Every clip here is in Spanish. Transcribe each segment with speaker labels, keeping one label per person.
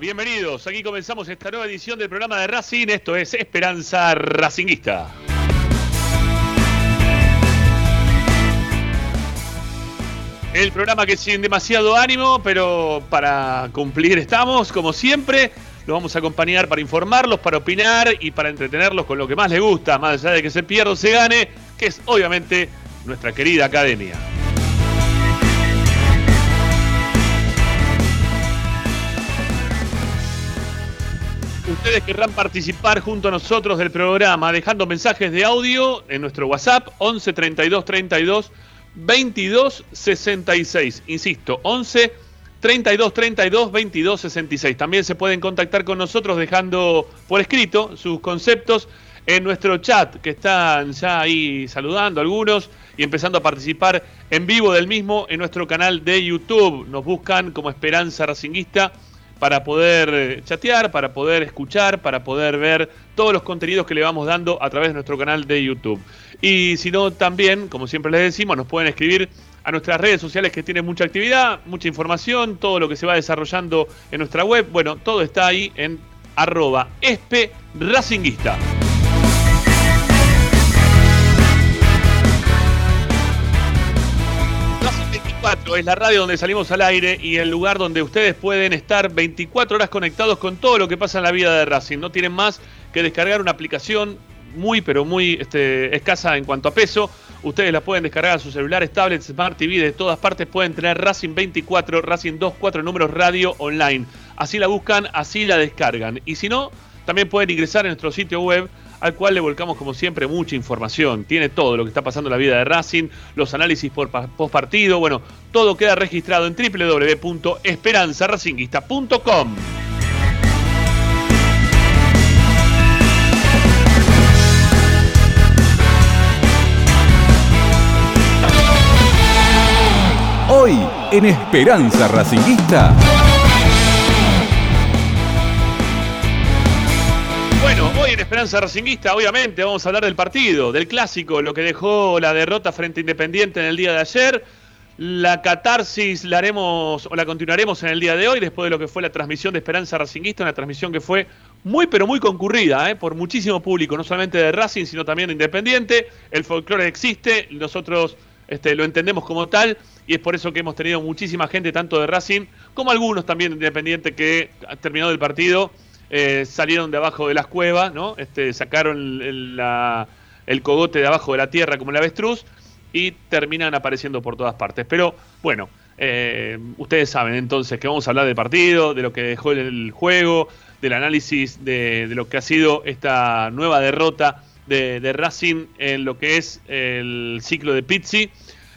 Speaker 1: Bienvenidos. Aquí comenzamos esta nueva edición del programa de Racing. Esto es Esperanza Racinguista. El programa que sin demasiado ánimo, pero para cumplir estamos, como siempre. Los vamos a acompañar para informarlos, para opinar y para entretenerlos con lo que más les gusta, más allá de que se pierda o se gane, que es obviamente nuestra querida academia. Ustedes querrán participar junto a nosotros del programa dejando mensajes de audio en nuestro WhatsApp 11 32 32 22 66. Insisto, 11 32 32 22 66. También se pueden contactar con nosotros dejando por escrito sus conceptos en nuestro chat, que están ya ahí saludando algunos y empezando a participar en vivo del mismo en nuestro canal de YouTube. Nos buscan como Esperanza Racinguista para poder eh, chatear, para poder escuchar, para poder ver todos los contenidos que le vamos dando a través de nuestro canal de YouTube. Y si no, también, como siempre les decimos, nos pueden escribir a nuestras redes sociales que tienen mucha actividad, mucha información, todo lo que se va desarrollando en nuestra web. Bueno, todo está ahí en arroba. Es la radio donde salimos al aire y el lugar donde ustedes pueden estar 24 horas conectados con todo lo que pasa en la vida de Racing. No tienen más que descargar una aplicación muy, pero muy este, escasa en cuanto a peso. Ustedes la pueden descargar a sus celulares, tablets, Smart TV, de todas partes pueden tener Racing 24, Racing 24 números radio online. Así la buscan, así la descargan. Y si no, también pueden ingresar en nuestro sitio web al cual le volcamos como siempre mucha información. Tiene todo lo que está pasando en la vida de Racing, los análisis por post partido, bueno, todo queda registrado en www.esperanzaracinguista.com.
Speaker 2: Hoy en Esperanza Racinguista.
Speaker 1: Esperanza Racinguista, obviamente, vamos a hablar del partido, del clásico, lo que dejó la derrota frente a Independiente en el día de ayer. La catarsis la haremos o la continuaremos en el día de hoy, después de lo que fue la transmisión de Esperanza Racinguista, una transmisión que fue muy pero muy concurrida, ¿eh? por muchísimo público, no solamente de Racing, sino también de Independiente. El folclore existe, nosotros este, lo entendemos como tal, y es por eso que hemos tenido muchísima gente, tanto de Racing como algunos también de Independiente, que han terminado el partido eh, salieron de abajo de las cuevas, ¿no? Este, sacaron el, cogote de abajo de la tierra como el avestruz y terminan apareciendo por todas partes. Pero bueno, eh, ustedes saben entonces que vamos a hablar del partido, de lo que dejó el, juego, del análisis de, lo que ha sido esta nueva derrota de, Racing en lo que es el ciclo de Pizzi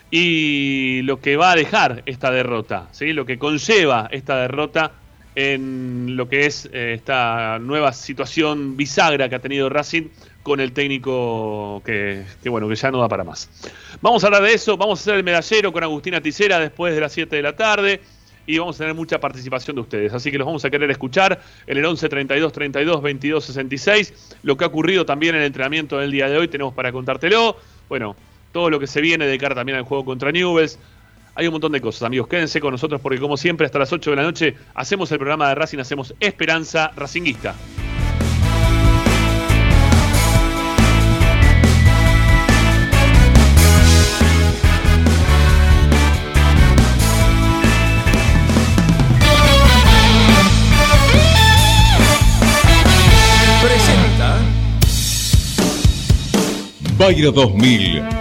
Speaker 1: y lo que va a dejar esta derrota, ¿sí? lo que conlleva esta derrota en lo que es eh, esta nueva situación bisagra que ha tenido Racing con el técnico que, bueno que ya no da para más. Vamos a hablar de eso, vamos a hacer el medallero con Agustina Ticera después de las 7 de la tarde y vamos a tener mucha participación de ustedes, así que los vamos a querer escuchar en el 11 32 32 22 66, lo que ha ocurrido también en el entrenamiento del día de hoy tenemos para contártelo, bueno, todo lo que se viene de cara también al juego contra Newells, hay un montón de cosas, amigos. Quédense con nosotros porque, como siempre, hasta las 8 de la noche hacemos el programa de Racing, hacemos Esperanza Racinguista.
Speaker 2: Presenta Bayra 2000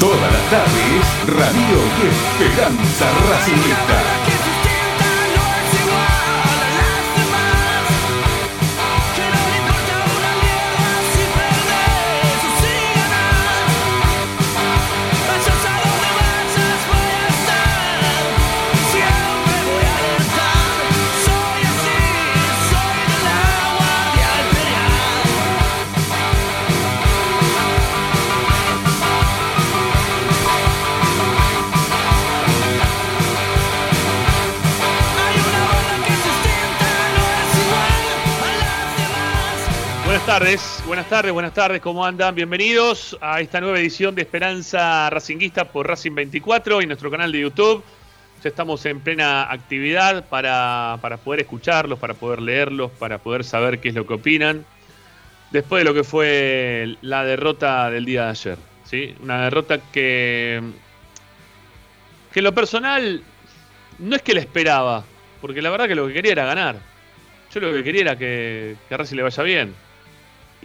Speaker 2: Todas las tardes, Radio y Esperanza Racingista.
Speaker 1: Tardes, buenas tardes, buenas tardes, ¿cómo andan? Bienvenidos a esta nueva edición de Esperanza Racinguista por Racing 24 y nuestro canal de YouTube. Ya estamos en plena actividad para, para poder escucharlos, para poder leerlos, para poder saber qué es lo que opinan. Después de lo que fue la derrota del día de ayer. ¿sí? Una derrota que, que en lo personal no es que la esperaba, porque la verdad que lo que quería era ganar. Yo lo que quería era que, que a Racing le vaya bien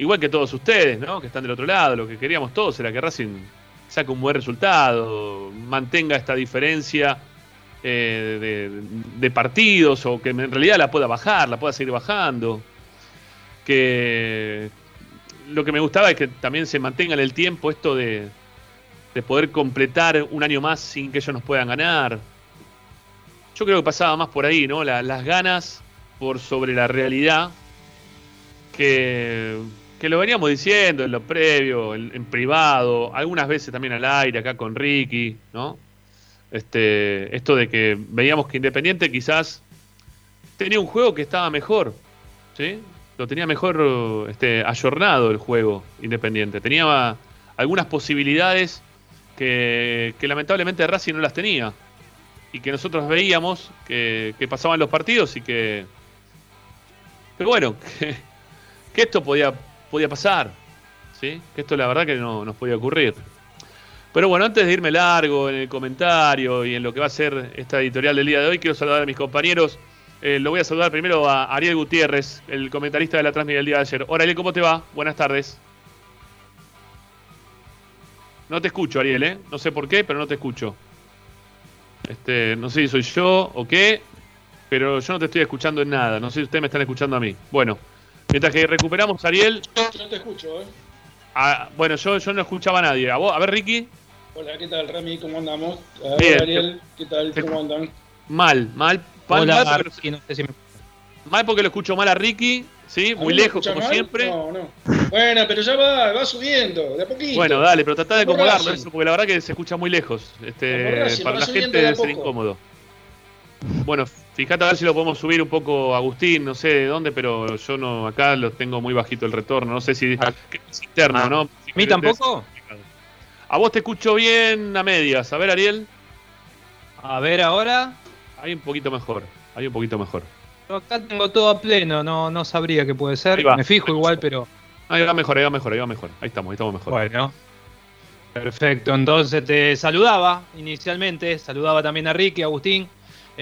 Speaker 1: igual que todos ustedes, ¿no? Que están del otro lado, lo que queríamos todos era que Racing saque un buen resultado, mantenga esta diferencia eh, de, partidos o que en realidad la pueda bajar, la pueda seguir bajando. Que lo que me gustaba es que también se mantenga en el tiempo esto de, de poder completar un año más sin que ellos nos puedan ganar. Yo creo que pasaba más por ahí, ¿no? las ganas por sobre la realidad que que lo veníamos diciendo en lo previo, en, privado, algunas veces también al aire, acá con Ricky, ¿no? Este, esto de que veíamos que Independiente quizás tenía un juego que estaba mejor, ¿sí? Lo tenía mejor este, ayornado el juego Independiente. Tenía algunas posibilidades que, lamentablemente Racing no las tenía. Y que nosotros veíamos que, pasaban los partidos y que... Pero bueno, que esto podía podía pasar. ¿sí? Que esto la verdad que no nos podía ocurrir. Pero bueno, antes de irme largo en el comentario y en lo que va a ser esta editorial del día de hoy, quiero saludar a mis compañeros. Eh, lo voy a saludar primero a Ariel Gutiérrez, el comentarista de la transmisión del día de ayer. Hola Ariel, ¿cómo te va? Buenas tardes. No te escucho, Ariel, ¿eh? No sé por qué, pero no te escucho. Este, no sé si soy yo o qué, pero yo no te estoy escuchando en nada. No sé si ustedes me están escuchando a mí. Bueno, Mientras que recuperamos, Ariel.
Speaker 3: Yo no te escucho, ¿eh?
Speaker 1: Ah, bueno, yo, yo no escuchaba a nadie. ¿A, vos? a ver, Ricky.
Speaker 3: Hola, ¿qué tal, Rami? ¿Cómo andamos? A ver, Ariel, ¿qué tal? ¿Cómo andan?
Speaker 1: Mal, mal. mal Hola, mal, porque, no sé si me... mal porque lo escucho mal a Ricky, ¿sí? Muy lejos, como siempre.
Speaker 3: No, no. Bueno, pero ya va, va subiendo, de a poquito.
Speaker 1: Bueno, dale, pero tratá de acomodarlo eso, porque la verdad que se escucha muy lejos. Este, para la gente debe ser incómodo. Bueno, Fíjate a ver si lo podemos subir un poco, Agustín, no sé de dónde, pero yo no, acá lo tengo muy bajito el retorno, no sé si ah. es interno, ah. ¿no? ¿A
Speaker 4: mí tampoco?
Speaker 1: A vos te escucho bien a medias, a ver Ariel.
Speaker 4: A ver ahora.
Speaker 1: Hay un poquito mejor, hay un poquito mejor.
Speaker 4: acá tengo todo a pleno, no, no sabría qué puede ser. Me fijo igual, pero...
Speaker 1: Ahí va mejor, ahí va mejor, ahí va mejor. Ahí estamos, ahí estamos mejor.
Speaker 4: Bueno. Perfecto, entonces te saludaba inicialmente, saludaba también a Ricky, Agustín.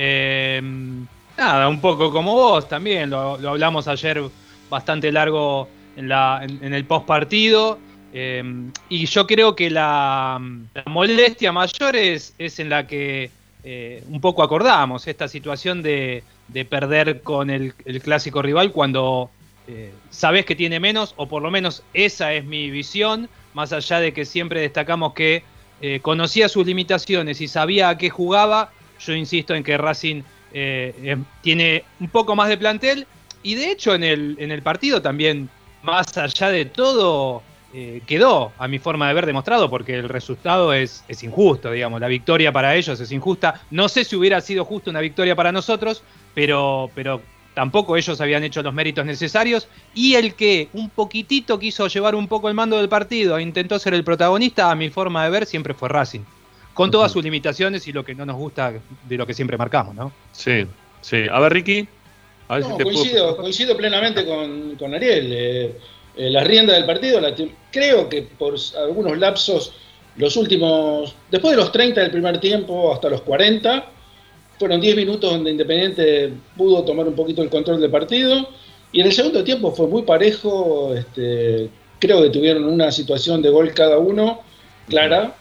Speaker 4: Eh, nada, un poco como vos también, lo, hablamos ayer bastante largo en, el post partido. Eh, y yo creo que la, molestia mayor es, en la que eh, un poco acordamos, esta situación de, perder con el, clásico rival cuando sabes que tiene menos, o por lo menos esa es mi visión, más allá de que siempre destacamos que conocía sus limitaciones y sabía a qué jugaba, yo insisto en que Racing eh, eh, tiene un poco más de plantel y de hecho en el, en el partido también, más allá de todo, eh, quedó, a mi forma de ver, demostrado, porque el resultado es, es, injusto, digamos, la victoria para ellos es injusta. No sé si hubiera sido justo una victoria para nosotros, pero, pero tampoco ellos habían hecho los méritos necesarios. Y el que un poquitito quiso llevar un poco el mando del partido e intentó ser el protagonista, a mi forma de ver, siempre fue Racing con todas sus limitaciones y lo que no nos gusta de lo que siempre marcamos, ¿no?
Speaker 1: Sí, sí. A ver, Ricky.
Speaker 3: coincido, coincido plenamente con, Ariel. Eh, eh, la rienda del partido, creo que por algunos lapsos, los últimos, después de los 30 del primer tiempo hasta los 40, fueron 10 minutos donde Independiente pudo tomar un poquito el control del partido. Y en el segundo tiempo fue muy parejo. Este, creo que tuvieron una situación de gol cada uno, clara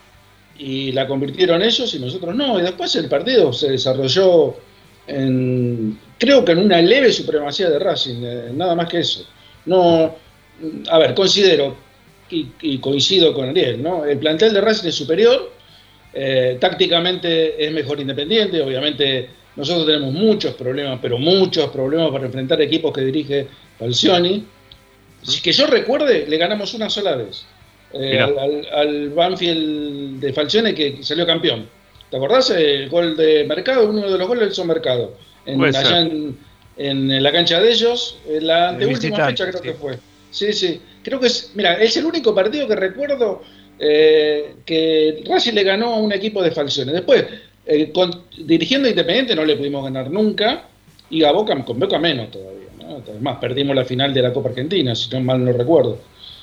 Speaker 3: y la convirtieron ellos y nosotros no. Y después el partido se desarrolló en, creo que en una leve supremacía de Racing, eh, nada más que eso. No, a ver, considero y, coincido con Ariel, ¿no? El plantel de Racing es superior, eh, tácticamente es mejor independiente, obviamente nosotros tenemos muchos problemas, pero muchos problemas para enfrentar equipos que dirige Falcioni. Que yo recuerde, le ganamos una sola vez. Eh, al, Banfield de Falcione que salió campeón. ¿Te acordás? El gol de Mercado, uno de los goles del Mercado. En, allá en, la cancha de ellos, en la anteúltima fecha creo que fue. Sí, sí. Creo que es, mira, es el único partido que recuerdo eh, que Racing le ganó a un equipo de facciones. Después, eh, dirigiendo Independiente no le pudimos ganar nunca y a Boca con Boca menos todavía. Además, perdimos la final de la Copa Argentina, si no mal no recuerdo.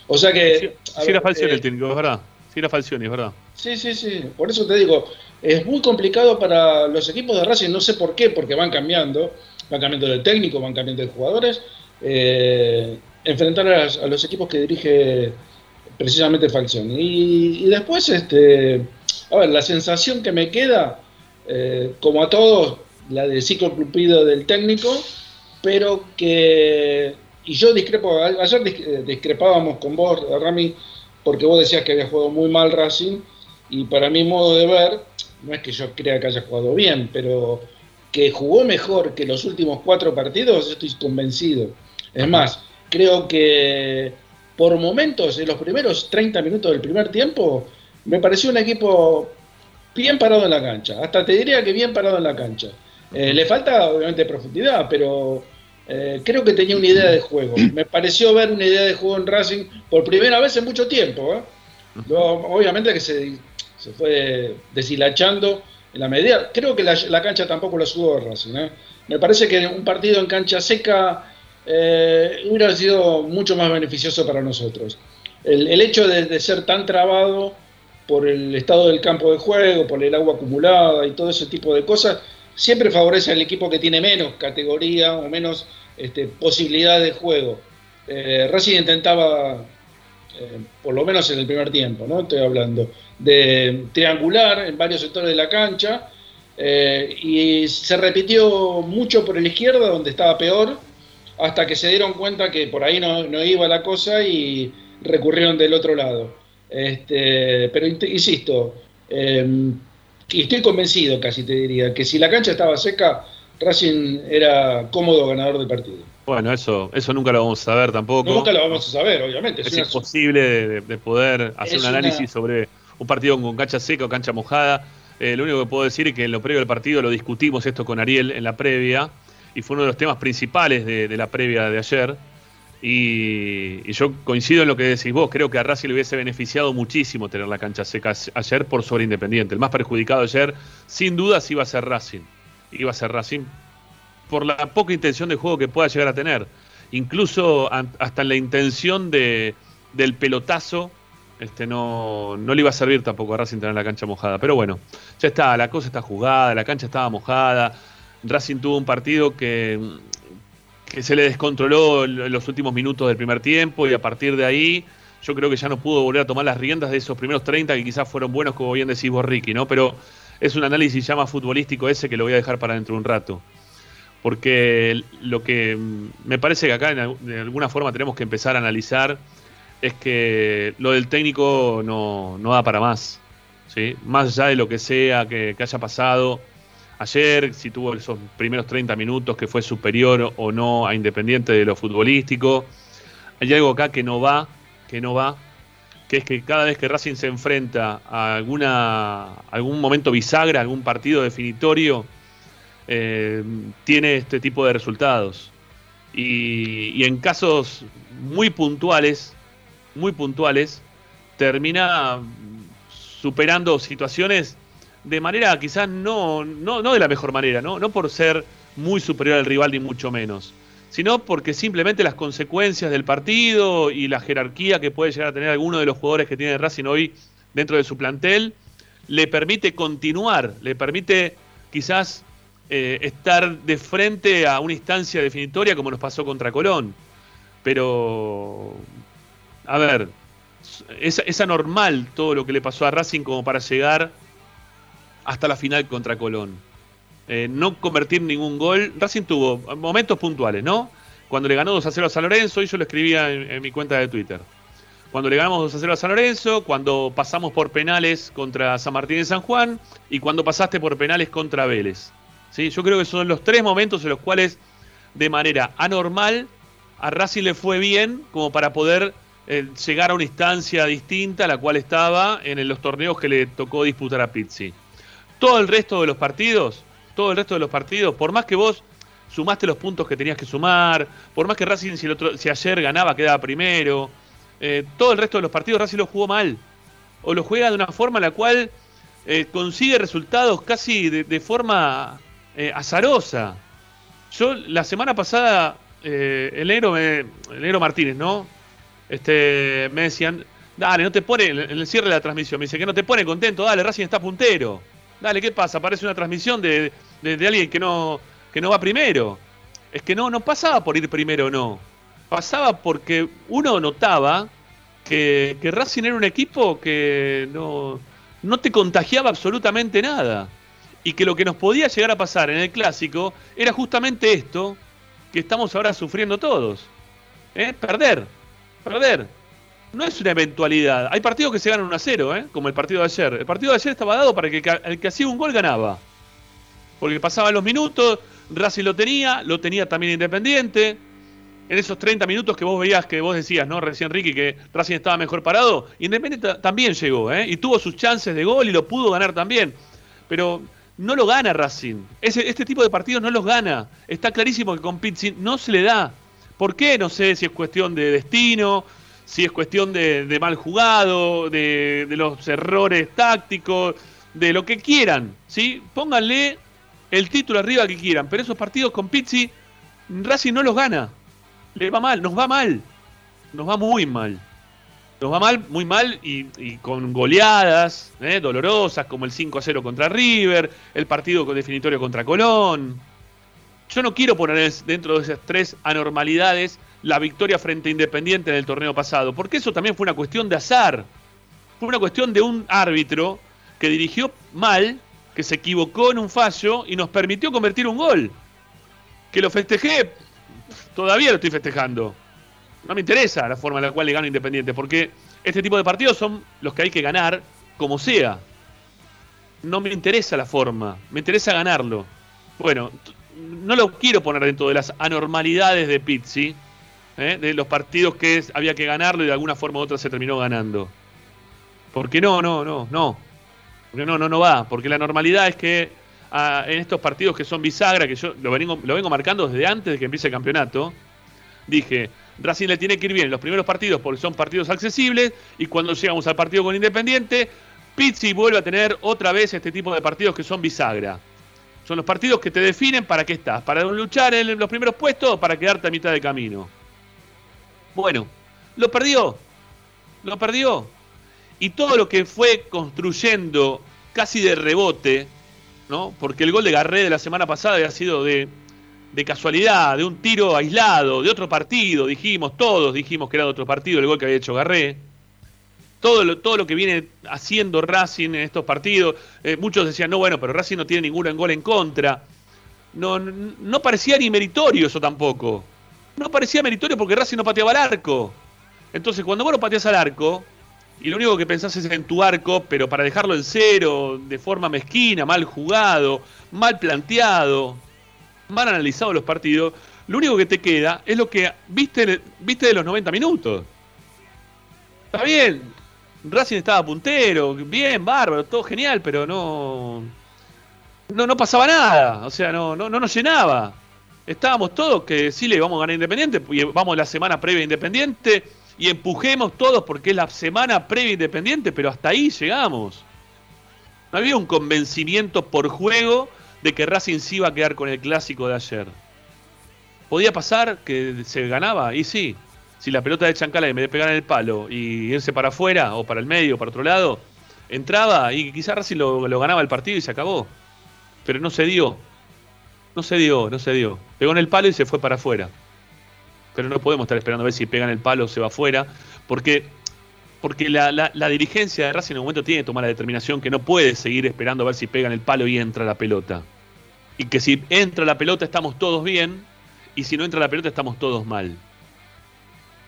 Speaker 3: O sea que.
Speaker 1: Sí, era Falcioni el técnico, es verdad. Sí era Falcioni, es verdad.
Speaker 3: Sí, sí, sí. Por eso te digo, es muy complicado para los equipos de Racing, no sé por qué, porque van cambiando, van cambiando de técnico, van cambiando de jugadores. Eh, enfrentar a, los equipos que dirige precisamente Falcioni. Y, después, este, a ver, la sensación que me queda, eh, como a todos, la del ciclo cumplido del técnico, pero que, y yo discrepo, ayer eh, discrepábamos con vos, Rami, porque vos decías que había jugado muy mal Racing, y para mi modo de ver, no es que yo crea que haya jugado bien, pero que jugó mejor que los últimos cuatro partidos, estoy convencido. Es más, creo que por momentos, en los primeros 30 minutos del primer tiempo, me pareció un equipo bien parado en la cancha. Hasta te diría que bien parado en la cancha. Eh, le falta, obviamente, profundidad, pero eh, creo que tenía una idea de juego. Me pareció ver una idea de juego en Racing por primera vez en mucho tiempo. ¿eh? obviamente que se, fue deshilachando en la medida. Creo que la, cancha tampoco lo subo Racing. ¿eh? Me parece que un partido en cancha seca hubiera sido mucho más beneficioso para nosotros. El, hecho de, ser tan trabado por el estado del campo de juego, por el agua acumulada y todo ese tipo de cosas, siempre favorece al equipo que tiene menos categoría o menos este, posibilidad de juego. Eh, Racing intentaba, eh, por lo menos en el primer tiempo, ¿no? Estoy hablando, de triangular en varios sectores de la cancha eh, y se repitió mucho por la izquierda, donde estaba peor, hasta que se dieron cuenta que por ahí no, iba la cosa y recurrieron del otro lado. Este, pero insisto, y estoy convencido, casi te diría, que si la cancha estaba seca, Racing era cómodo ganador del partido.
Speaker 1: Bueno, eso, eso nunca lo vamos a saber tampoco.
Speaker 3: nunca lo vamos a saber, obviamente.
Speaker 1: Es, imposible de, poder hacer un análisis sobre un partido con cancha seca o cancha mojada. Eh, lo único que puedo decir es que en lo previo del partido lo discutimos esto con Ariel en la previa y fue uno de los temas principales de, de la previa de ayer y, yo coincido en lo que decís vos, creo que a Racing le hubiese beneficiado muchísimo tener la cancha seca ayer por sobre Independiente. El más perjudicado ayer, sin dudas, iba a ser Racing. Iba a ser Racing por la poca intención de juego que pueda llegar a tener. Incluso hasta en la intención de, del pelotazo, este, no, no le iba a servir tampoco a Racing tener la cancha mojada. Pero bueno, ya está, la cosa está jugada, la cancha estaba mojada. Racing tuvo un partido que que se le descontroló en los últimos minutos del primer tiempo y a partir de ahí yo creo que ya no pudo volver a tomar las riendas de esos primeros 30 que quizás fueron buenos, como bien decís vos, Ricky, ¿no? Pero es un análisis ya más futbolístico ese que lo voy a dejar para dentro de un rato. Porque lo que me parece que acá de alguna forma tenemos que empezar a analizar es que lo del técnico no, da para más. ¿sí? Más allá de lo que sea que haya pasado, ayer, si tuvo esos primeros 30 minutos que fue superior o no a Independiente de lo futbolístico. Hay algo acá que no va, que no va, que es que cada vez que Racing se enfrenta a alguna, algún momento bisagra, algún partido definitorio, eh, tiene este tipo de resultados. Y, y en casos muy puntuales, muy puntuales, termina superando situaciones de manera quizás no, no, no de la mejor manera, ¿no? no por ser muy superior al rival ni mucho menos, sino porque simplemente las consecuencias del partido y la jerarquía que puede llegar a tener alguno de los jugadores que tiene Racing hoy dentro de su plantel, le permite continuar, le permite quizás eh, estar de frente a una instancia definitoria como nos pasó contra Colón. Pero, a ver, es, es anormal todo lo que le pasó a Racing como para llegar hasta la final contra Colón. Eh, no convertir ningún gol. Racing tuvo momentos puntuales, ¿no? Cuando le ganó 2 a 0 a San Lorenzo, y yo lo escribía en, mi cuenta de Twitter. Cuando le ganamos 2 a 0 a San Lorenzo, cuando pasamos por penales contra San Martín de San Juan y cuando pasaste por penales contra Vélez. ¿Sí? Yo creo que son los tres momentos en los cuales, de manera anormal, a Racing le fue bien como para poder eh, llegar a una instancia distinta a la cual estaba en los torneos que le tocó disputar a Pizzi todo el resto de los partidos, todo el resto de los partidos, por más que vos sumaste los puntos que tenías que sumar, por más que Racing si, si ayer ganaba quedaba primero, eh, todo el resto de los partidos Racing lo jugó mal, o lo juega de una forma la cual eh, consigue resultados casi de, forma eh, azarosa. Yo la semana pasada, el negro, el negro Martínez, ¿no? Este, me decían, dale, no te pone, en el cierre de la transmisión, me dice que no te pone contento, dale, Racing está puntero. Dale, ¿qué pasa? Parece una transmisión de, de alguien que no, que no va primero. Es que no, no pasaba por ir primero no. Pasaba porque uno notaba que, que Racing era un equipo que no, no te contagiaba absolutamente nada. Y que lo que nos podía llegar a pasar en el clásico era justamente esto que estamos ahora sufriendo todos. ¿Eh? Perder. Perder. No es una eventualidad. Hay partidos que se ganan 1 a 0, ¿eh? como el partido de ayer. El partido de ayer estaba dado para que el que hacía un gol ganaba. Porque pasaban los minutos, Racing lo tenía, lo tenía también Independiente. En esos 30 minutos que vos veías, que vos decías, ¿no? Recién Ricky, que Racing estaba mejor parado, Independiente también llegó, ¿eh? Y tuvo sus chances de gol y lo pudo ganar también. Pero no lo gana Racing. este tipo de partidos no los gana. Está clarísimo que con Pizzi no se le da. ¿Por qué? No sé si es cuestión de destino, si es cuestión de, mal jugado, de, los errores tácticos, de lo que quieran. ¿sí? Pónganle el título arriba que quieran, pero esos partidos con Pizzi, Racing no los gana. Le va mal, nos va mal. Nos va muy mal. Nos va mal, muy mal y, con goleadas ¿eh? dolorosas como el 5 a 0 contra River, el partido definitorio contra Colón. Yo no quiero poner dentro de esas tres anormalidades la victoria frente a Independiente en el torneo pasado, porque eso también fue una cuestión de azar. Fue una cuestión de un árbitro que dirigió mal que se equivocó en un fallo y nos permitió convertir un gol. Que lo festejé, todavía lo estoy festejando. No me interesa la forma en la cual le gano Independiente, porque este tipo de partidos son los que hay que ganar como sea. No me interesa la forma, me interesa ganarlo. Bueno, no lo quiero poner dentro de las anormalidades de Pizzi, ¿eh? de los partidos que había que ganarlo y de alguna forma u otra se terminó ganando. Porque no, no, no, no. Porque no, no, no va. Porque la normalidad es que ah, en estos partidos que son bisagra, que yo lo vengo, lo vengo marcando desde antes de que empiece el campeonato, dije, Racing le tiene que ir bien en los primeros partidos porque son partidos accesibles y cuando llegamos al partido con Independiente, Pizzi vuelve a tener otra vez este tipo de partidos que son bisagra. Son los partidos que te definen para qué estás, para luchar en los primeros puestos o para quedarte a mitad de camino. Bueno, lo perdió. Lo perdió y todo lo que fue construyendo casi de rebote, ¿no? Porque el gol de Garré de la semana pasada había sido de, de casualidad, de un tiro aislado, de otro partido, dijimos, todos dijimos que era de otro partido el gol que había hecho Garré. Todo lo, todo lo que viene haciendo Racing en estos partidos, eh, muchos decían, no, bueno, pero Racing no tiene ningún gol en contra. No, no, no parecía ni meritorio eso tampoco. No parecía meritorio porque Racing no pateaba al arco. Entonces, cuando vos no pateas al arco, y lo único que pensás es en tu arco, pero para dejarlo en cero, de forma mezquina, mal jugado, mal planteado, mal analizado los partidos, lo único que te queda es lo que viste, viste de los 90 minutos. Está bien, Racing estaba puntero, bien, bárbaro, todo genial, pero no. No, no pasaba nada, o sea, no, no, no nos llenaba. Estábamos todos que sí le vamos a ganar Independiente, vamos la semana previa Independiente y empujemos todos porque es la semana previa independiente, pero hasta ahí llegamos. No había un convencimiento por juego de que Racing sí iba a quedar con el clásico de ayer. ¿Podía pasar que se ganaba? Y sí. Si la pelota de Chancala, en vez de pegar en el palo y irse para afuera o para el medio o para otro lado, entraba y quizás Racing lo, lo ganaba el partido y se acabó. Pero no se dio. No se dio, no se dio. Pegó en el palo y se fue para afuera pero no podemos estar esperando a ver si pegan el palo o se va afuera, porque, porque la, la, dirigencia de Racing en un momento tiene que tomar la determinación que no puede seguir esperando a ver si pegan el palo y entra la pelota. Y que si entra la pelota estamos todos bien, y si no entra la pelota estamos todos mal.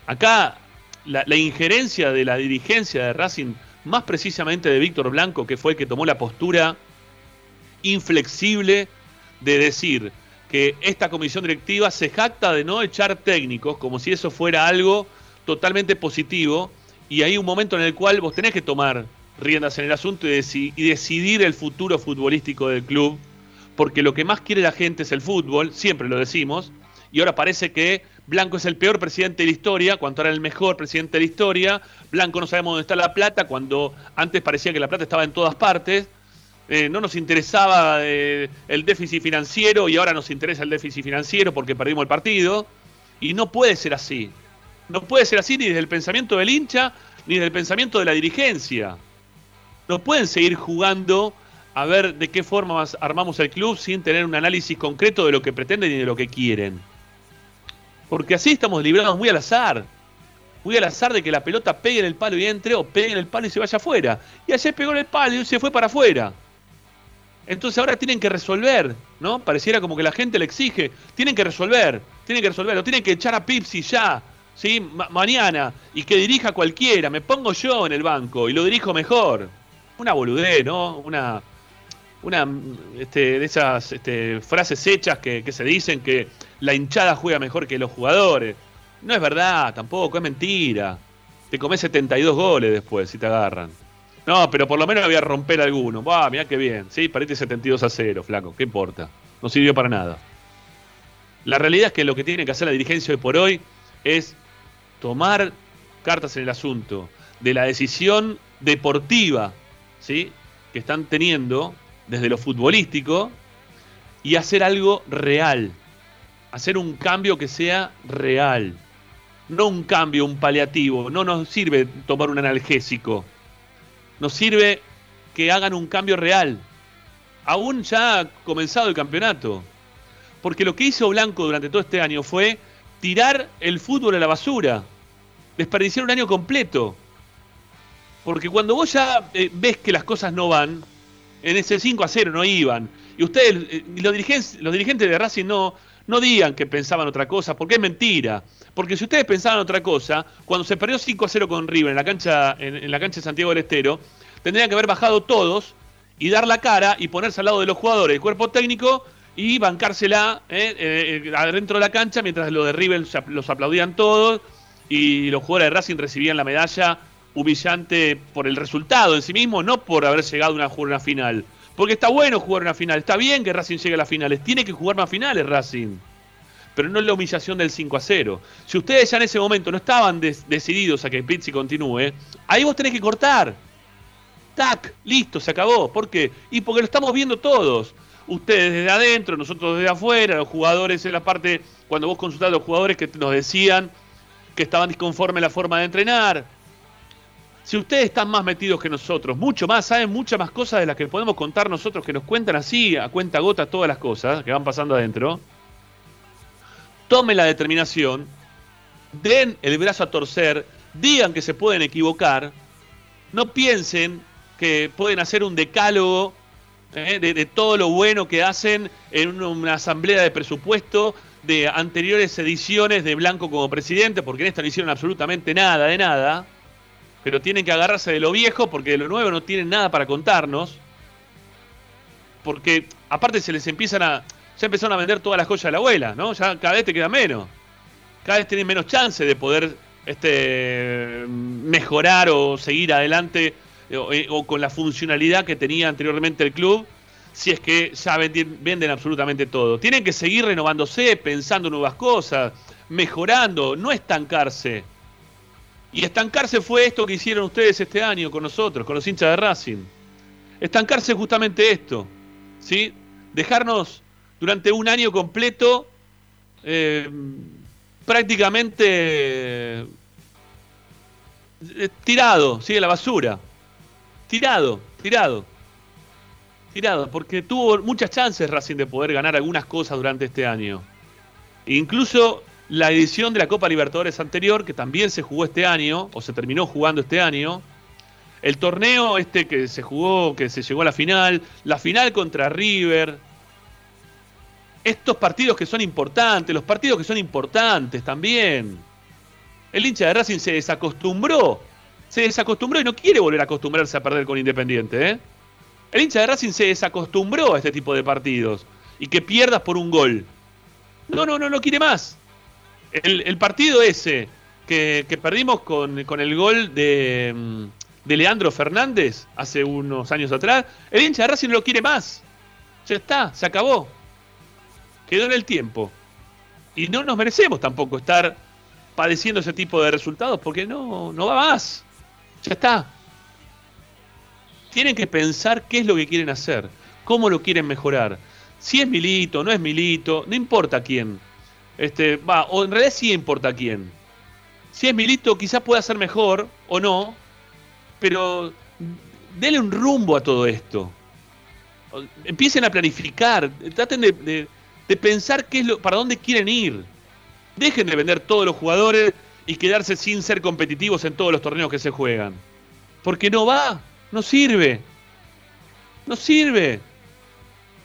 Speaker 1: Acá la, la injerencia de la dirigencia de Racing, más precisamente de Víctor Blanco, que fue el que tomó la postura inflexible de decir, que esta comisión directiva se jacta de no echar técnicos, como si eso fuera algo totalmente positivo, y hay un momento en el cual vos tenés que tomar riendas en el asunto y, decidir el futuro futbolístico del club, porque lo que más quiere la gente es el fútbol, siempre lo decimos, y ahora parece que Blanco es el peor presidente de la historia, cuando era el mejor presidente de la historia, Blanco no sabemos dónde está la plata, cuando antes parecía que la plata estaba en todas partes, eh, no nos interesaba eh, el déficit financiero y ahora nos interesa el déficit financiero porque perdimos el partido, y no puede ser así, no puede ser así ni desde el pensamiento del hincha, ni desde el pensamiento de la dirigencia. No pueden seguir jugando a ver de qué forma armamos el club sin tener un análisis concreto de lo que pretenden y de lo que quieren. Porque así estamos librados muy al azar. Muy al azar de que la pelota pegue en el palo y entre, o pegue en el palo y se vaya afuera. Y ayer pegó en el palo y se fue para afuera. Entonces ahora tienen que resolver, ¿no? Pareciera como que la gente le exige. Tienen que resolver, tienen que resolver. Lo tienen que echar a Pipsi ya, ¿sí? mañana. Y que dirija cualquiera. Me pongo yo en el banco y lo dirijo mejor. Una boludez, ¿no? Una, una este, de esas este, frases hechas que, se dicen que la hinchada juega mejor que los jugadores. No es verdad, tampoco, es mentira. Te comes 72 goles después si te agarran. No, pero por lo menos había romper alguno. Va, mirá qué bien. Sí, parece 72 a 0, flaco. ¿Qué importa? No sirvió para nada. La realidad es que lo que tiene que hacer la dirigencia hoy por hoy es tomar cartas en el asunto de la decisión deportiva ¿sí? que están teniendo desde lo futbolístico y hacer algo real. Hacer un cambio que sea real. No un cambio, un paliativo. No nos sirve tomar un analgésico. Nos sirve que hagan un cambio real. Aún ya ha comenzado el campeonato. Porque lo que hizo Blanco durante todo este año fue tirar el fútbol a la basura. Desperdiciar un año completo. Porque cuando vos ya eh, ves que las cosas no van, en ese 5 a 0 no iban. Y ustedes, eh, los dirigentes, los dirigentes de Racing no, no digan que pensaban otra cosa, porque es mentira. Porque si ustedes pensaban otra cosa, cuando se perdió 5 a 0 con River en la cancha, en, la cancha de Santiago del Estero, tendrían que haber bajado todos y dar la cara y ponerse al lado de los jugadores, el cuerpo técnico y bancársela eh, eh, adentro de la cancha mientras los de River los aplaudían todos y los jugadores de Racing recibían la medalla humillante por el resultado en sí mismo, no por haber llegado a una, una final. Porque está bueno jugar una final, está bien que Racing llegue a las finales, tiene que jugar más finales Racing. Pero no es la humillación del 5 a 0. Si ustedes ya en ese momento no estaban decididos a que Pizzi continúe, ahí vos tenés que cortar. Tac, listo, se acabó. ¿Por qué? Y porque lo estamos viendo todos. Ustedes desde adentro, nosotros desde afuera, los jugadores en la parte, cuando vos consultás a los jugadores que nos decían que estaban disconformes la forma de entrenar, si ustedes están más metidos que nosotros, mucho más, saben muchas más cosas de las que podemos contar nosotros, que nos cuentan así, a cuenta gota, todas las cosas que van pasando adentro, tomen la determinación, den el brazo a torcer, digan que se pueden equivocar, no piensen que pueden hacer un decálogo eh, de, todo lo bueno que hacen en una asamblea de presupuesto de anteriores ediciones de Blanco como presidente, porque en esta no hicieron absolutamente nada de nada pero tienen que agarrarse de lo viejo porque de lo nuevo no tienen nada para contarnos. Porque aparte se les empiezan a. Ya empezaron a vender todas las joyas de la abuela, ¿no? Ya cada vez te queda menos. Cada vez tienen menos chance de poder este, mejorar o seguir adelante o, eh, con la funcionalidad que tenía anteriormente el club si es que ya venden, absolutamente todo. Tienen que seguir renovándose, pensando nuevas cosas, mejorando, no estancarse. Y estancarse fue esto que hicieron ustedes este año con nosotros, con los hinchas de Racing. Estancarse justamente esto, ¿sí? Dejarnos durante un año completo eh, prácticamente eh, tirado. A la basura. Tirado, tirado. Tirado, porque tuvo muchas chances Racing de poder ganar algunas cosas durante este año. Incluso la edición de la Copa Libertadores anterior, que también se jugó este año, o se terminó jugando este año. El torneo este que se jugó, que se llegó a la final, la final contra River. Estos partidos que son importantes, los partidos que son importantes también. El hincha de Racing se desacostumbró, se desacostumbró y no quiere volver a acostumbrarse a perder con Independiente. ¿eh? El hincha de Racing se desacostumbró a este tipo de partidos y que pierdas por un gol. No, no, no, no quiere más el, partido ese que, perdimos con, el gol de, de, Leandro Fernández hace unos años atrás, el hincha de Racing no lo quiere más. Ya está, se acabó. Quedó en el tiempo. Y no nos merecemos tampoco estar padeciendo ese tipo de resultados porque no, no va más. Ya está. Tienen que pensar qué es lo que quieren hacer, cómo lo quieren mejorar. Si es Milito, no es Milito, no importa quién. Este, va, o en realidad sí importa quién. Si es Milito, quizás pueda ser mejor o no, pero denle un rumbo a todo esto. Empiecen a planificar, traten de, pensar qué es lo, para dónde quieren ir. Dejen de vender todos los jugadores y quedarse sin ser competitivos en todos los torneos que se juegan. Porque no va, no sirve. No sirve.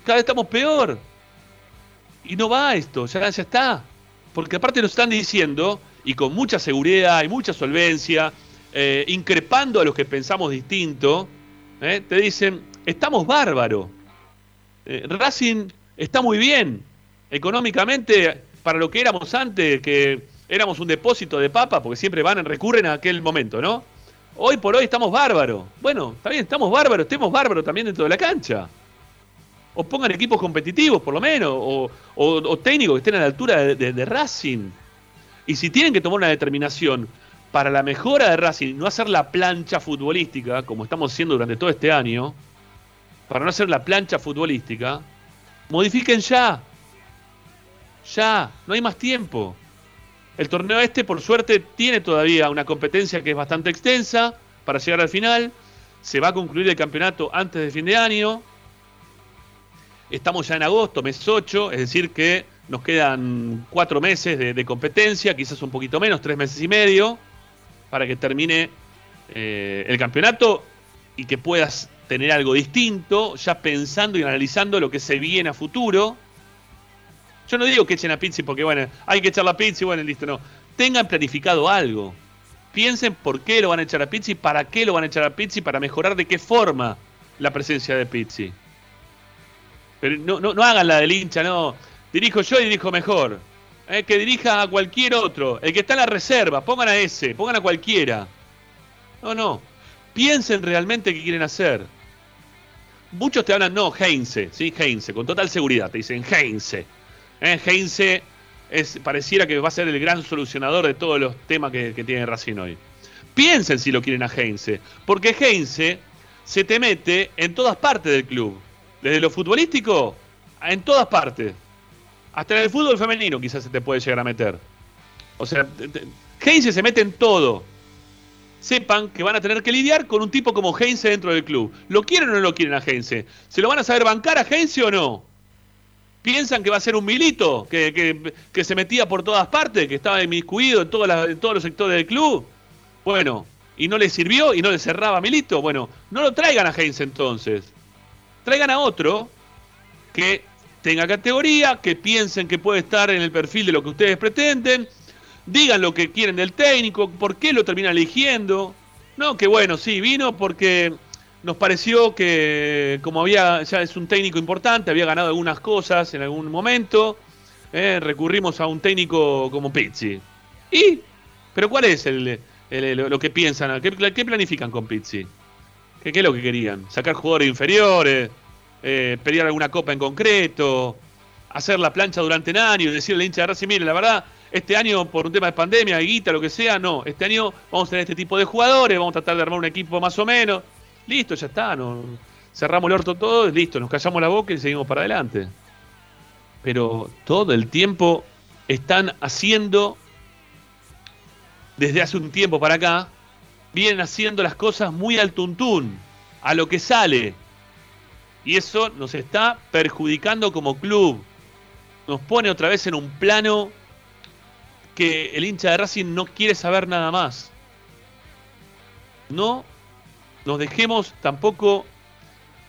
Speaker 1: Cada vez estamos peor. Y no va esto, ya, ya está. Porque aparte nos están diciendo, y con mucha seguridad y mucha solvencia, eh, increpando a los que pensamos distinto, eh, te dicen, estamos bárbaros. Eh, Racing está muy bien. Económicamente, para lo que éramos antes, que éramos un depósito de papa, porque siempre van, recurren a aquel momento, ¿no? Hoy por hoy estamos bárbaros. Bueno, está bien, estamos bárbaros, estemos bárbaros también dentro de la cancha. O pongan equipos competitivos, por lo menos, o, técnicos que estén a la altura de Racing. Y si tienen que tomar una determinación para la mejora de Racing, no hacer la plancha futbolística, como estamos haciendo durante todo este año, para no hacer la plancha futbolística, modifiquen ya. Ya, no hay más tiempo. El torneo este, por suerte, tiene todavía una competencia que es bastante extensa para llegar al final. Se va a concluir el campeonato antes de fin de año. Estamos ya en agosto, mes 8, es decir que nos quedan cuatro meses de, competencia, quizás un poquito menos, tres meses y medio, para que termine eh, el campeonato y que puedas tener algo distinto, ya pensando y analizando lo que se viene a futuro. Yo no digo que echen a Pizzi porque, bueno, hay que echar la Pizzi, bueno, listo, no. Tengan planificado algo. Piensen por qué lo van a echar a Pizzi, para qué lo van a echar a Pizzi, para mejorar de qué forma la presencia de Pizzi. Pero no, no, no hagan la del hincha, no Dirijo yo y dirijo mejor. Eh, que dirija a cualquier otro. El que está en la reserva, pongan a ese, pongan a cualquiera. No, no. Piensen realmente qué quieren hacer. Muchos te hablan, no, Heinze, ¿sí? Heinze, con total seguridad. Te dicen Heinze. Eh, Heinze pareciera que va a ser el gran solucionador de todos los temas que, tiene Racing hoy. Piensen si lo quieren a Heinze. Porque Heinze se te mete en todas partes del club. Desde lo futbolístico, en todas partes. Hasta en el fútbol femenino quizás se te puede llegar a meter. O sea, Heinze se mete en todo. Sepan que van a tener que lidiar con un tipo como Heinze dentro del club. ¿Lo quieren o no lo quieren a Heinze? ¿Se lo van a saber bancar a Heinze o no? ¿Piensan que va a ser un milito que, se metía por todas partes, que estaba inmiscuido en, en todos los sectores del club? Bueno, y no le sirvió y no le cerraba a Milito. Bueno, no lo traigan a Heinze entonces. Traigan a otro que tenga categoría, que piensen que puede estar en el perfil de lo que ustedes pretenden, digan lo que quieren del técnico, por qué lo terminan eligiendo. No, que bueno, sí, vino porque nos pareció que como había ya es un técnico importante, había ganado algunas cosas en algún momento, eh, recurrimos a un técnico como Pizzi. ¿Y? ¿Pero cuál es el, lo que piensan? ¿Qué, ¿Qué, planifican con Pizzi? ¿Qué, ¿Qué, es lo que querían? ¿Sacar jugadores inferiores? eh, pelear alguna copa en concreto, hacer la plancha durante un año y decirle al hincha de Racing, mire, la verdad, este año por un tema de pandemia, de guita, lo que sea, no, este año vamos a tener este tipo de jugadores, vamos a tratar de armar un equipo más o menos, listo, ya está, no, cerramos el orto todo, listo, nos callamos la boca y seguimos para adelante. Pero todo el tiempo están haciendo, desde hace un tiempo para acá, vienen haciendo las cosas muy al tuntún, a lo que sale, y eso nos está perjudicando como club. Nos pone otra vez en un plano que el hincha de Racing no quiere saber nada más. No nos dejemos tampoco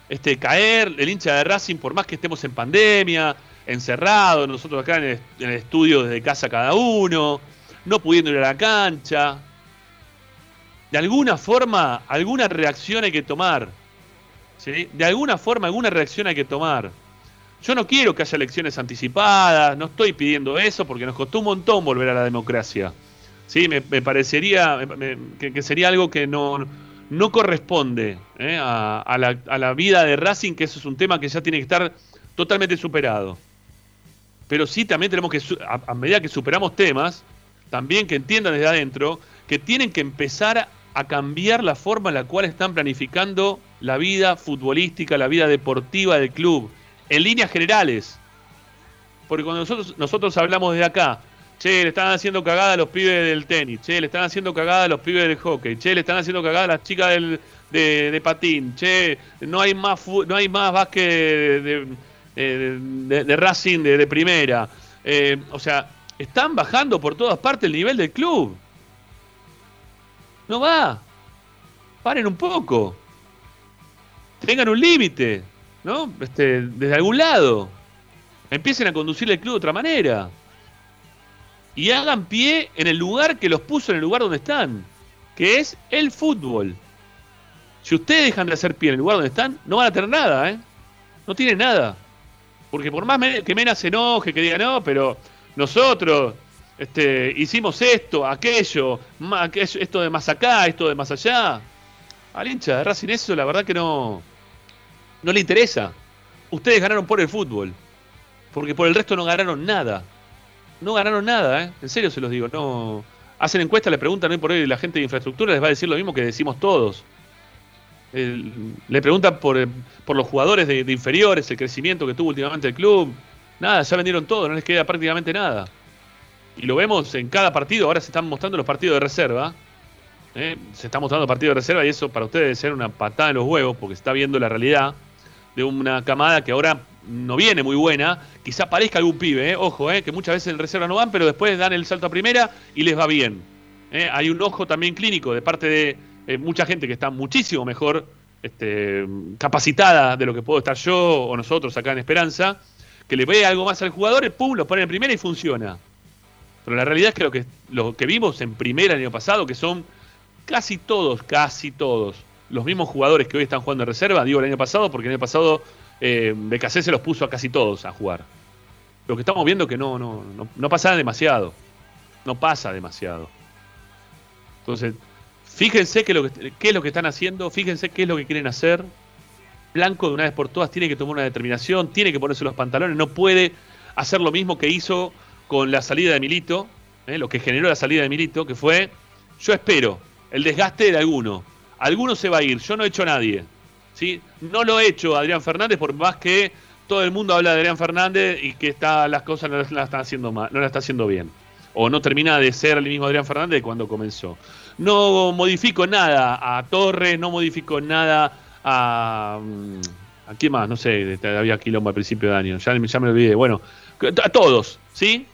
Speaker 1: este, caer el hincha de Racing, por más que estemos en pandemia, encerrados, nosotros acá en el, estudio desde casa cada uno, no pudiendo ir a la cancha. De alguna forma, alguna reacción hay que tomar de alguna forma, alguna reacción hay que tomar. Yo no quiero que haya elecciones anticipadas, no estoy pidiendo eso porque nos costó un montón volver a la democracia. ¿Sí? Me, parecería que, sería algo que no, no corresponde ¿eh? a, la, vida de Racing, que eso es un tema que ya tiene que estar totalmente superado. Pero sí también tenemos que, a, medida que superamos temas, también que entiendan desde adentro que tienen que empezar a cambiar la forma en la cual están planificando la vida futbolística, la vida deportiva del club, en líneas generales. Porque cuando nosotros, nosotros hablamos de acá, che, le están haciendo cagada a los pibes del tenis, che, le están haciendo cagada a los pibes del hockey, che, le están haciendo cagada a las chicas del, de, patín, che, no hay más, no hay más básquet de, de, Racing de, primera. Eh, o sea, están bajando por todas partes el nivel del club. No va. Paren un poco. Tengan un límite, ¿no? Este, desde algún lado. Empiecen a conducir el club de otra manera. Y hagan pie en el lugar que los puso en el lugar donde están, que es el fútbol. Si ustedes dejan de hacer pie en el lugar donde están, no van a tener nada, ¿eh? No tienen nada. Porque por más que Mena se enoje, que diga, no, pero nosotros este, hicimos esto, aquello, esto de más acá, esto de más allá. Al hincha de Racing eso la verdad que no, no le interesa. Ustedes ganaron por el fútbol. Porque por el resto no ganaron nada. No ganaron nada, ¿eh? En serio se los digo. No Hacen encuestas, le preguntan hoy por hoy la gente de infraestructura, les va a decir lo mismo que decimos todos. le preguntan por, por los jugadores de inferiores, el crecimiento que tuvo últimamente el club. Nada, ya vendieron todo, no les queda prácticamente nada. Y lo vemos en cada partido, ahora se están mostrando los partidos de reserva. ¿eh? Se están mostrando partidos de reserva y eso para ustedes debe ser una patada en los huevos porque se está viendo la realidad de una camada que ahora no viene muy buena. Quizá parezca algún pibe, ¿eh? ojo, ¿eh? que muchas veces en reserva no van, pero después dan el salto a primera y les va bien. ¿eh? Hay un ojo también clínico de parte de mucha gente que está muchísimo mejor este, capacitada de lo que puedo estar yo o nosotros acá en Esperanza que le ve algo más al jugador, pum, lo pone en primera y funciona. Pero la realidad es que lo que, lo que vimos en primera el año pasado, que son casi todos, casi todos, los mismos jugadores que hoy están jugando en reserva, digo el año pasado, porque el año pasado eh, se los puso a casi todos a jugar. Lo que estamos viendo que no, no, no, no pasa demasiado. No pasa demasiado. Entonces, fíjense qué, lo qué es lo que están haciendo, fíjense qué es lo que quieren hacer, Blanco de una vez por todas tiene que tomar una determinación, tiene que ponerse los pantalones, no puede hacer lo mismo que hizo con la salida de Milito, ¿eh? lo que generó la salida de Milito, que fue, yo espero, el desgaste de alguno. Alguno se va a ir, yo no he hecho a nadie. No lo he hecho Adrián Fernández, por más que todo el mundo habla de Adrián Fernández y que está, las cosas no las, están haciendo no está haciendo bien. O no termina de ser el mismo Adrián Fernández de cuando comenzó. No modifico nada a Torres, no modifico nada a. Mm, ¿A quién más? No sé, había quilombo al principio de año, ya, ya me olvidé. Bueno, a todos, ¿sí?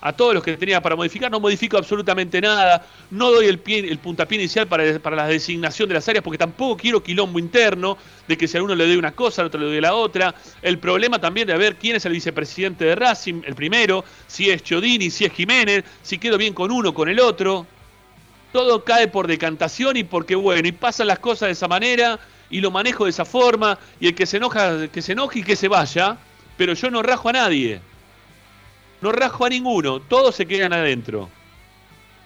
Speaker 1: A todos los que tenía para modificar, no modifico absolutamente nada. No doy el, pie, el puntapié inicial para, para la designación de las áreas, porque tampoco quiero quilombo interno de que si a uno le doy una cosa, al otro le doy la otra. El problema también de ver quién es el vicepresidente de Racing, el primero, si es Chodini, si es Jiménez, si quedo bien con uno, con el otro. Todo cae por decantación y porque, bueno, y pasan las cosas de esa manera y lo manejo de esa forma y el que se enoja, que se enoje y que se vaya, pero yo no rajo a nadie. No rajo a ninguno, todos se quedan adentro.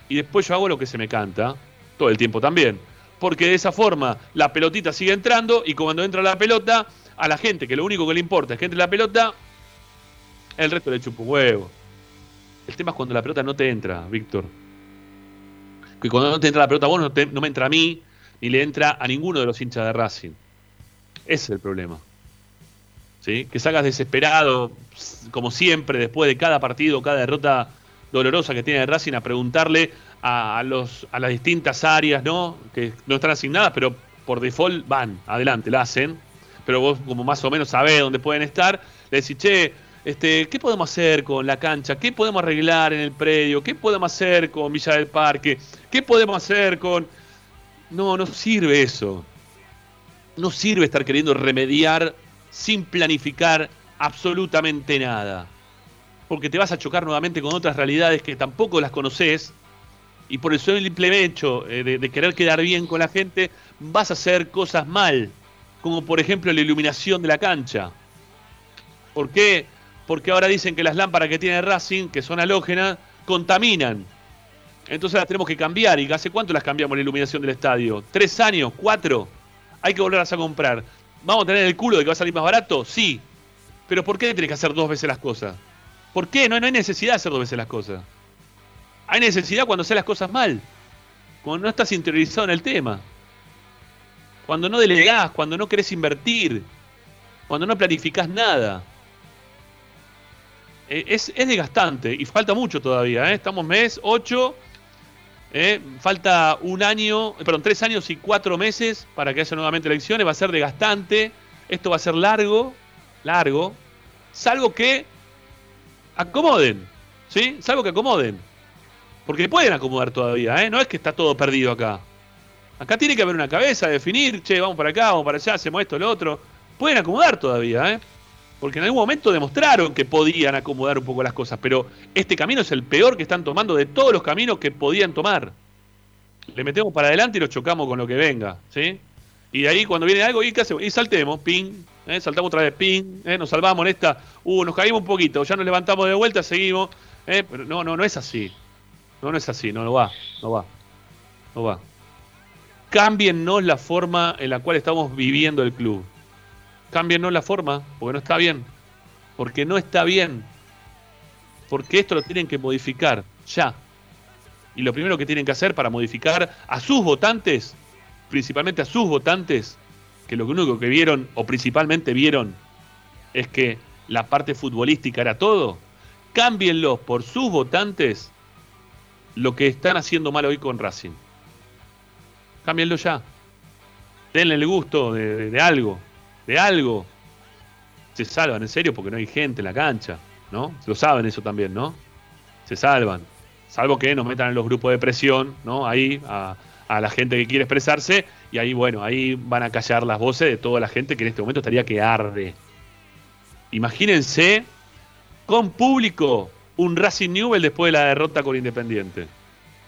Speaker 1: Y después yo hago lo que se me canta, todo el tiempo también. Porque de esa forma la pelotita sigue entrando y cuando entra la pelota, a la gente que lo único que le importa es que entre la pelota, el resto le chupa huevo. El tema es cuando la pelota no te entra, Víctor. Que cuando no te entra la pelota vos no, no me entra a mí, ni le entra a ninguno de los hinchas de Racing. Ese es el problema. ¿Sí? Que salgas desesperado, como siempre, después de cada partido, cada derrota dolorosa que tiene Racing, a preguntarle a, los, a las distintas áreas, ¿no? Que no están asignadas, pero por default van, adelante, la hacen. Pero vos, como más o menos sabés dónde pueden estar, le decís, che, este, ¿qué podemos hacer con la cancha? ¿Qué podemos arreglar en el predio? ¿Qué podemos hacer con Villa del Parque? ¿Qué podemos hacer con no, no sirve eso. No sirve estar queriendo remediar sin planificar absolutamente nada. Porque te vas a chocar nuevamente con otras realidades que tampoco las conoces. Y por el simple hecho eh, de, de querer quedar bien con la gente, vas a hacer cosas mal. Como por ejemplo la iluminación de la cancha. ¿Por qué? Porque ahora dicen que las lámparas que tiene Racing, que son halógenas, contaminan. Entonces las tenemos que cambiar. ¿Y hace cuánto las cambiamos la iluminación del estadio? ¿Tres años? ¿Cuatro? Hay que volverlas a comprar. ¿Vamos a tener el culo de que va a salir más barato? Sí. Pero ¿por qué tenés que hacer dos veces las cosas? ¿Por qué? No, no hay necesidad de hacer dos veces las cosas. Hay necesidad cuando haces las cosas mal. Cuando no estás interiorizado en el tema. Cuando no delegás, cuando no querés invertir. Cuando no planificás nada. Eh, es, desgastante y falta mucho todavía. ¿eh? Estamos mes 8. ¿Eh? falta un año, perdón, tres años y cuatro meses para que haya nuevamente elecciones. Va a ser desgastante. Esto va a ser largo. Largo. Salvo que acomoden. ¿Sí? Salvo que acomoden. Porque pueden acomodar todavía, ¿eh? No es que está todo perdido acá. Acá tiene que haber una cabeza, definir, che, vamos para acá, vamos para allá, hacemos esto, lo otro. Pueden acomodar todavía, ¿eh? Porque en algún momento demostraron que podían acomodar un poco las cosas, pero este camino es el peor que están tomando de todos los caminos que podían tomar. Le metemos para adelante y lo chocamos con lo que venga, ¿sí? Y de ahí cuando viene algo, ¿y qué? Y saltemos, ping, ¿eh? saltamos otra vez, ping, ¿eh? nos salvamos en esta, uh, nos caímos un poquito, ya nos levantamos de vuelta, seguimos, ¿eh? pero no, no, no es así. No, no es así, no, no va, no va, no va. Cámbiennos la forma en la cual estamos viviendo el club. Cámbiennos la forma, porque no está bien. Porque no está bien. Porque esto lo tienen que modificar, ya. Y lo primero que tienen que hacer para modificar a sus votantes, principalmente a sus votantes, que lo único que vieron, o principalmente vieron, es que la parte futbolística era todo, cámbienlo por sus votantes lo que están haciendo mal hoy con Racing. Cámbienlo ya. Denle el gusto de, algo. De algo. Se salvan, en serio, porque no hay gente en la cancha. ¿No? Lo saben eso también, ¿no? Se salvan. Salvo que nos metan en los grupos de presión, ¿no? Ahí a, la gente que quiere expresarse. Y ahí, bueno, ahí van a callar las voces de toda la gente que en este momento estaría que arde. Imagínense con público un Racing Newell después de la derrota con Independiente.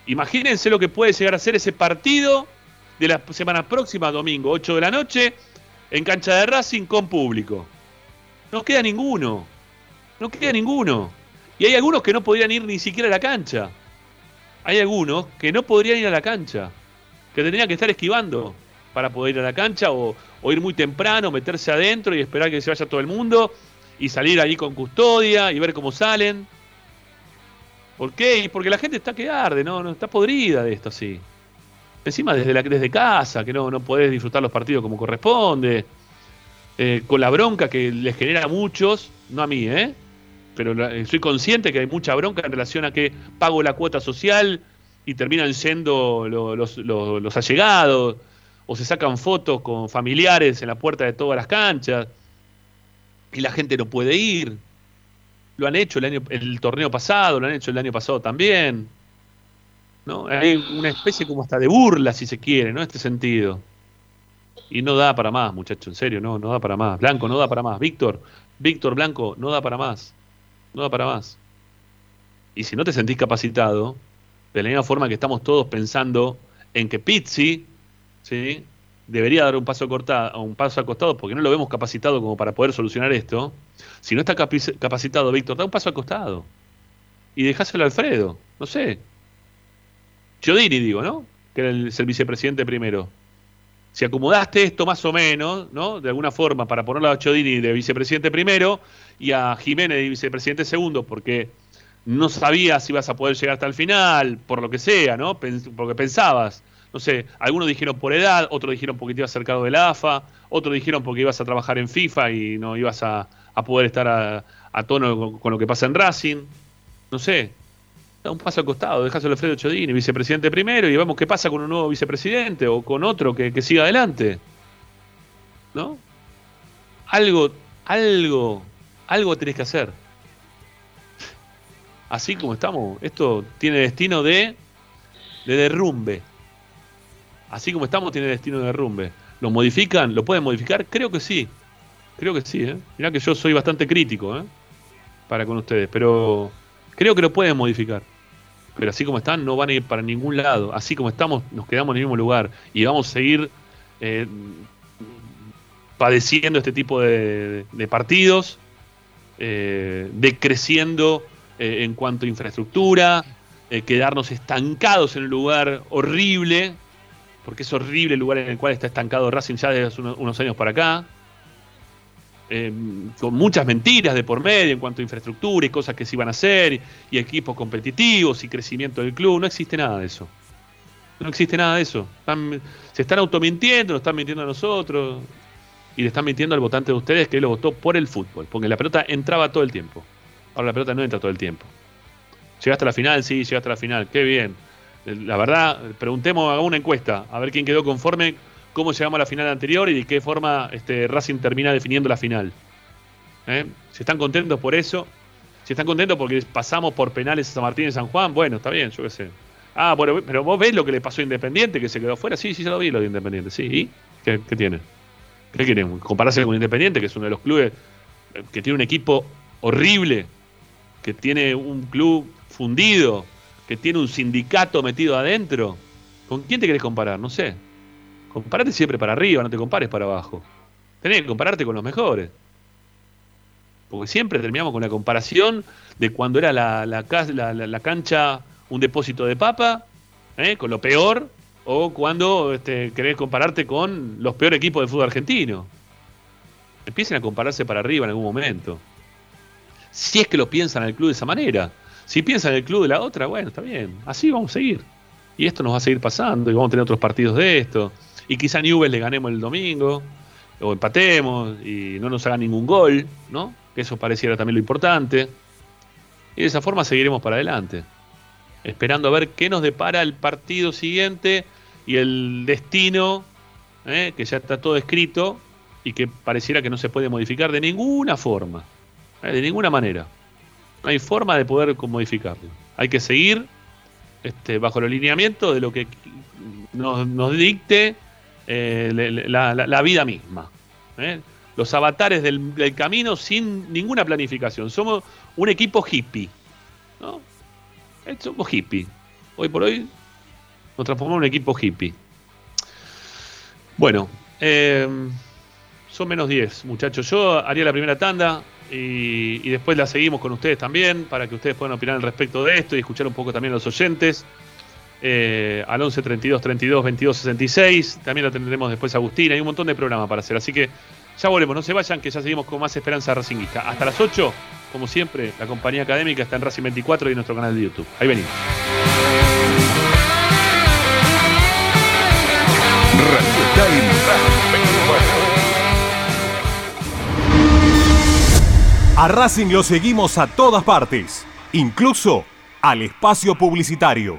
Speaker 1: Imagínense lo que puede llegar a ser ese partido de la semana próxima, domingo, 8 de la noche, en cancha de Racing con público. No queda ninguno. No queda ninguno. Y hay algunos que no podrían ir ni siquiera a la cancha. Hay algunos que no podrían ir a la cancha. Que tendrían que estar esquivando para poder ir a la cancha o, ir muy temprano, meterse adentro y esperar que se vaya todo el mundo y salir ahí con custodia y ver cómo salen. ¿Por qué? Porque la gente está que arde, ¿no? no está podrida de esto así. Encima desde, la, desde casa, que no, no podés disfrutar los partidos como corresponde. Eh, con la bronca que les genera a muchos, no a mí, ¿eh? Pero soy consciente que hay mucha bronca en relación a que pago la cuota social y terminan siendo los, los, los allegados, o se sacan fotos con familiares en la puerta de todas las canchas, y la gente no puede ir. Lo han hecho el, año, el torneo pasado, lo han hecho el año pasado también. ¿No? Hay una especie como hasta de burla, si se quiere, ¿no? Este sentido. Y no da para más, muchacho, en serio, no, no da para más. Blanco, no da para más. Víctor, Víctor Blanco, no da para más. No da para más. Y si no te sentís capacitado, de la misma forma que estamos todos pensando en que Pizzi, ¿sí? debería dar un paso, cortado, un paso al costado porque no lo vemos capacitado como para poder solucionar esto. Si no está capacitado, Víctor, da un paso al costado. Y dejáselo a Alfredo, no sé. Chiodini, digo, ¿no? Que es el vicepresidente primero. Si acomodaste esto más o menos, ¿no? De alguna forma, para ponerlo a Chiodini de vicepresidente primero y a Jiménez de vicepresidente segundo, porque no sabías si ibas a poder llegar hasta el final, por lo que sea, ¿no? Porque pensabas no sé, algunos dijeron por edad, otros dijeron porque te ibas acercado de la AFA, otros dijeron porque ibas a trabajar en FIFA y no ibas a, poder estar a, tono con, lo que pasa en Racing. No sé, da un paso al costado, dejáselo a Alfredo Chodini, vicepresidente primero, y vemos qué pasa con un nuevo vicepresidente o con otro que, que siga adelante. ¿No? Algo, algo, algo tenés que hacer. Así como estamos, esto tiene destino de, de derrumbe así como estamos, tiene destino de derrumbe. ¿Lo modifican? ¿Lo pueden modificar? Creo que sí. Creo que sí, ¿eh? Mirá que yo soy bastante crítico, ¿eh? Para con ustedes, pero creo que lo pueden modificar. Pero así como están, no van a ir para ningún lado. Así como estamos, nos quedamos en el mismo lugar. Y vamos a seguir eh, padeciendo este tipo de, partidos, eh, decreciendo eh, en cuanto a infraestructura, quedarnos estancados en un lugar horrible porque es horrible el lugar en el cual está estancado Racing ya desde unos, años para acá. Eh, con muchas mentiras de por medio en cuanto a infraestructura y cosas que se iban a hacer, y, equipos competitivos y crecimiento del club. No existe nada de eso. No existe nada de eso. se están automintiendo, nos están mintiendo a nosotros y le están mintiendo al votante de ustedes que lo votó por el fútbol, porque la pelota entraba todo el tiempo. Ahora la pelota no entra todo el tiempo. ¿Llegaste a la final? Sí, llegaste a la final. Qué bien. La verdad, preguntemos, hagamos una encuesta, a ver quién quedó conforme, cómo llegamos a la final anterior y de qué forma este, Racing termina definiendo la final. ¿Eh? Si están contentos por eso, si están contentos porque pasamos por penales a San Martín y San Juan, bueno, está bien, yo qué sé. Ah, bueno, pero vos ves lo que le pasó a Independiente, que se quedó fuera. Sí, sí, ya lo vi lo de Independiente, sí. ¿Y qué, qué tiene? ¿Qué quieren? ¿Compararse con Independiente, que es uno de los clubes eh, que tiene un equipo horrible, que tiene un club fundido, que tiene un sindicato metido adentro. ¿Con quién te querés comparar? No sé. Comparate siempre para arriba, no te compares para abajo. Tenés que compararte con los mejores. Porque siempre terminamos con la comparación de cuando era la, la, cancha un depósito de papa, ¿eh? con lo peor, o cuando este, querés compararte con los peores equipos del fútbol argentino. Empiecen a compararse para arriba en algún momento. Si es que lo piensan el club de esa manera. Si piensan el club de la otra, bueno, está bien. Así vamos a seguir. Y esto nos va a seguir pasando y vamos a tener otros partidos de esto. Y quizá Newell le ganemos el domingo, o empatemos y no nos hagan ningún gol, ¿no? Que eso pareciera también lo importante. Y de esa forma seguiremos para adelante. Esperando a ver qué nos depara el partido siguiente y el destino, ¿eh? que ya está todo escrito y que pareciera que no se puede modificar de ninguna forma. ¿eh? De ninguna manera. No hay forma de poder modificarlo. Hay que seguir este, bajo el alineamiento de lo que nos, dicte eh, la, vida misma. ¿eh? Los avatares del, camino sin ninguna planificación. Somos un equipo hippie. ¿no? Eh, somos hippie. Hoy por hoy nos transformamos en un equipo hippie. Bueno, son menos 10, muchachos. Yo haría la primera tanda. Y, después la seguimos con ustedes también, para que ustedes puedan opinar al respecto de esto y escuchar un poco también a los oyentes. Eh, al 11 32 32 22 66. También la tendremos después Agustín. Hay un montón de programas para hacer. Así que ya volvemos, no se vayan, que ya seguimos con más Esperanza Racinguista. Hasta las 8, como siempre, la compañía académica está en Racing 24 y en nuestro canal de YouTube. Ahí venimos.
Speaker 2: A Racing lo seguimos a todas partes, incluso al espacio publicitario.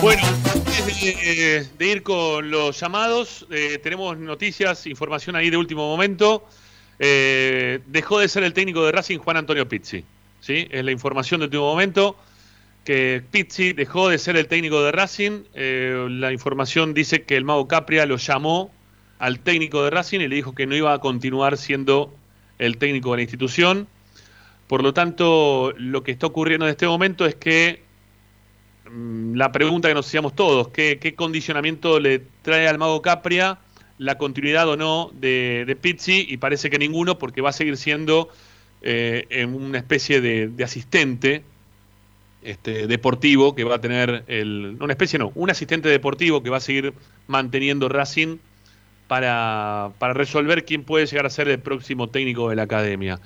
Speaker 1: Bueno, antes de, ir con los llamados, eh, tenemos noticias, información ahí de último momento. Eh, dejó de ser el técnico de Racing Juan Antonio Pizzi. ¿sí? Es la información de último momento que Pizzi dejó de ser el técnico de Racing. Eh, la información dice que el Mago Capria lo llamó al técnico de Racing y le dijo que no iba a continuar siendo el técnico de la institución. Por lo tanto, lo que está ocurriendo en este momento es que la pregunta que nos hacíamos todos, ¿qué, condicionamiento le trae al Mago Capria la continuidad o no de, Pizzi? Y parece que ninguno, porque va a seguir siendo eh, una especie de, asistente este, deportivo que va a tener el. Una especie no, un asistente deportivo que va a seguir manteniendo Racing para, para resolver quién puede llegar a ser el próximo técnico de la academia.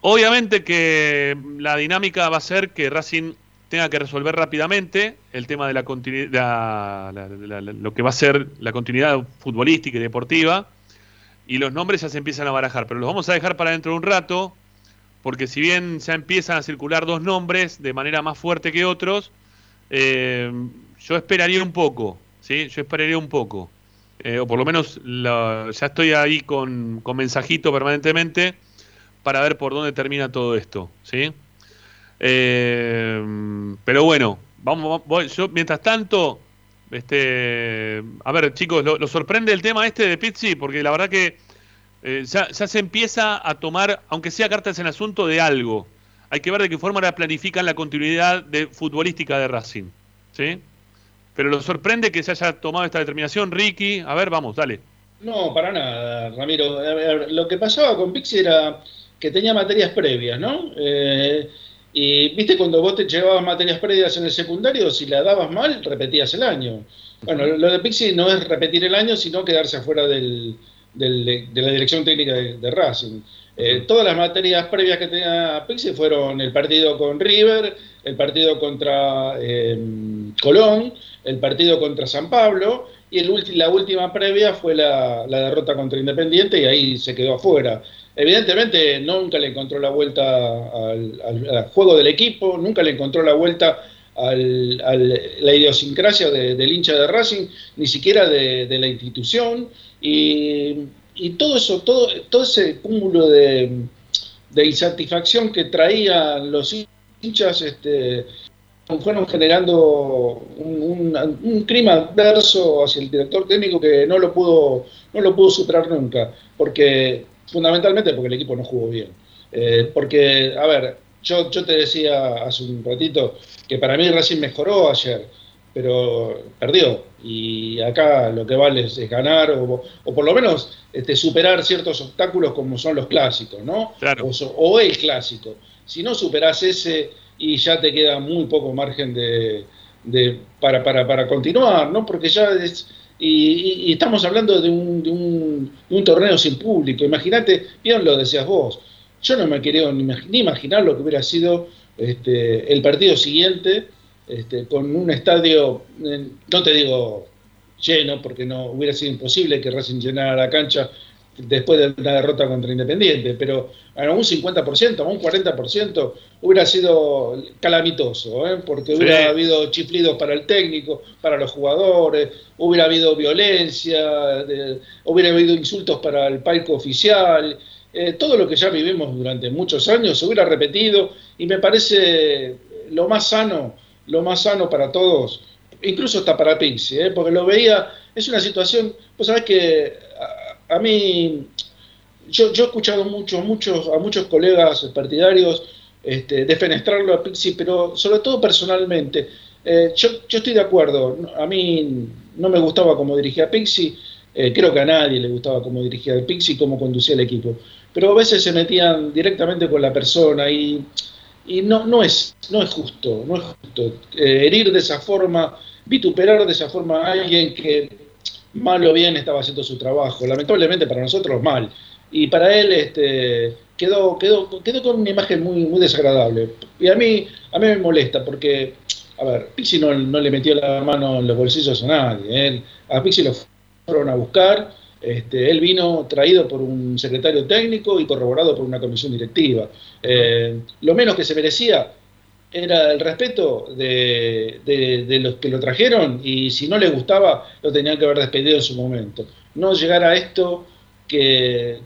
Speaker 1: Obviamente que la dinámica va a ser que Racing tenga que resolver rápidamente el tema de la continuidad, lo que va a ser la continuidad futbolística y deportiva, y los nombres ya se empiezan a barajar, pero los vamos a dejar para dentro de un rato, porque si bien ya empiezan a circular dos nombres de manera más fuerte que otros, eh, yo esperaría un poco, ¿sí? Yo esperaría un poco. Eh, o por lo menos la- ya estoy ahí con, con mensajito permanentemente para ver por dónde termina todo esto, ¿sí? Eh, pero bueno, vamos, yo mientras tanto, este, a ver chicos, lo, sorprende el tema este de Pizzi, porque la verdad que eh, ya, se empieza a tomar, aunque sea cartas en asunto, de algo. Hay que ver de qué forma ahora planifican la continuidad de futbolística de Racing, ¿sí? Pero lo sorprende que se haya tomado esta determinación, Ricky. A ver, vamos, dale.
Speaker 3: No, para nada, Ramiro. Ver, lo que pasaba con Pixi era que tenía materias previas, ¿no? Eh, y viste cuando vos te llevabas materias previas en el secundario, si la dabas mal, repetías el año. Bueno, lo de Pixi no es repetir el año, sino quedarse afuera del, del- de la dirección técnica de, de Racing. Eh, todas las materias previas que tenía Pixi fueron el partido con River, el partido contra eh, Colón, el partido contra San Pablo y el ulti- la última previa fue la, la derrota contra Independiente y ahí se quedó afuera. Evidentemente nunca le encontró la vuelta al, juego del equipo, nunca le encontró la vuelta a la idiosincrasia de- del hincha de Racing, ni siquiera de, la institución. Y, todo eso, todo, ese cúmulo de, insatisfacción que traían los hinchas, este, fueron generando un, un- un clima adverso hacia el director técnico que no lo pudo, no lo pudo superar nunca, porque fundamentalmente porque el equipo no jugó bien. Eh, porque, a ver, yo, yo te decía hace un ratito que para mí Racing mejoró ayer, pero perdió. Y acá lo que vale es, es ganar o, o por lo menos este, superar ciertos obstáculos como son los clásicos, ¿no? O, so- o el clásico. Si no superás ese y ya te queda muy poco margen de, de- para, para, para continuar, ¿no? Porque ya es... Y, estamos hablando de un, de, un, de un torneo sin público. Imagínate, bien lo decías vos, yo no me quería ni, ni imaginar lo que hubiera sido este, el partido siguiente este, con un estadio, no te digo lleno, porque no hubiera sido imposible que Racing llenara la cancha después de una derrota contra Independiente, pero a un 50%, a un 40% hubiera sido calamitoso, ¿eh? porque hubiera habido chiflidos para el técnico, para los jugadores, hubiera habido violencia, hubiera habido insultos para el palco oficial, eh, todo lo que ya vivimos durante muchos años se hubiera repetido y me parece lo más sano, lo más sano para todos, incluso hasta para Pixie, ¿eh? porque lo veía, es una situación, pues sabes que a, mí, yo, yo, he escuchado mucho, muchos, a muchos colegas partidarios este, defenestrarlo a Pixie, pero sobre todo personalmente, eh, yo, yo, estoy de acuerdo, a mí no me gustaba cómo dirigía Pixie, eh, creo que a nadie le gustaba cómo dirigía el Pixie y cómo conducía el equipo, pero a veces se metían directamente con la persona y, y no, no, es, no es justo, no es justo eh, herir de esa forma, vituperar de esa forma a alguien que mal o bien estaba haciendo su trabajo, lamentablemente para nosotros mal, y para él este, quedó, quedó, quedó con una imagen muy, muy desagradable. Y a mí, a mí me molesta porque, a ver, Pixi no, no le metió la mano en los bolsillos a nadie, a Pixi lo fueron a buscar, este, él vino traído por un secretario técnico y corroborado por una comisión directiva. Eh, lo menos que se merecía era el respeto de, los que lo trajeron y si no le gustaba lo tenían que haber despedido en su momento. No llegar a esto que,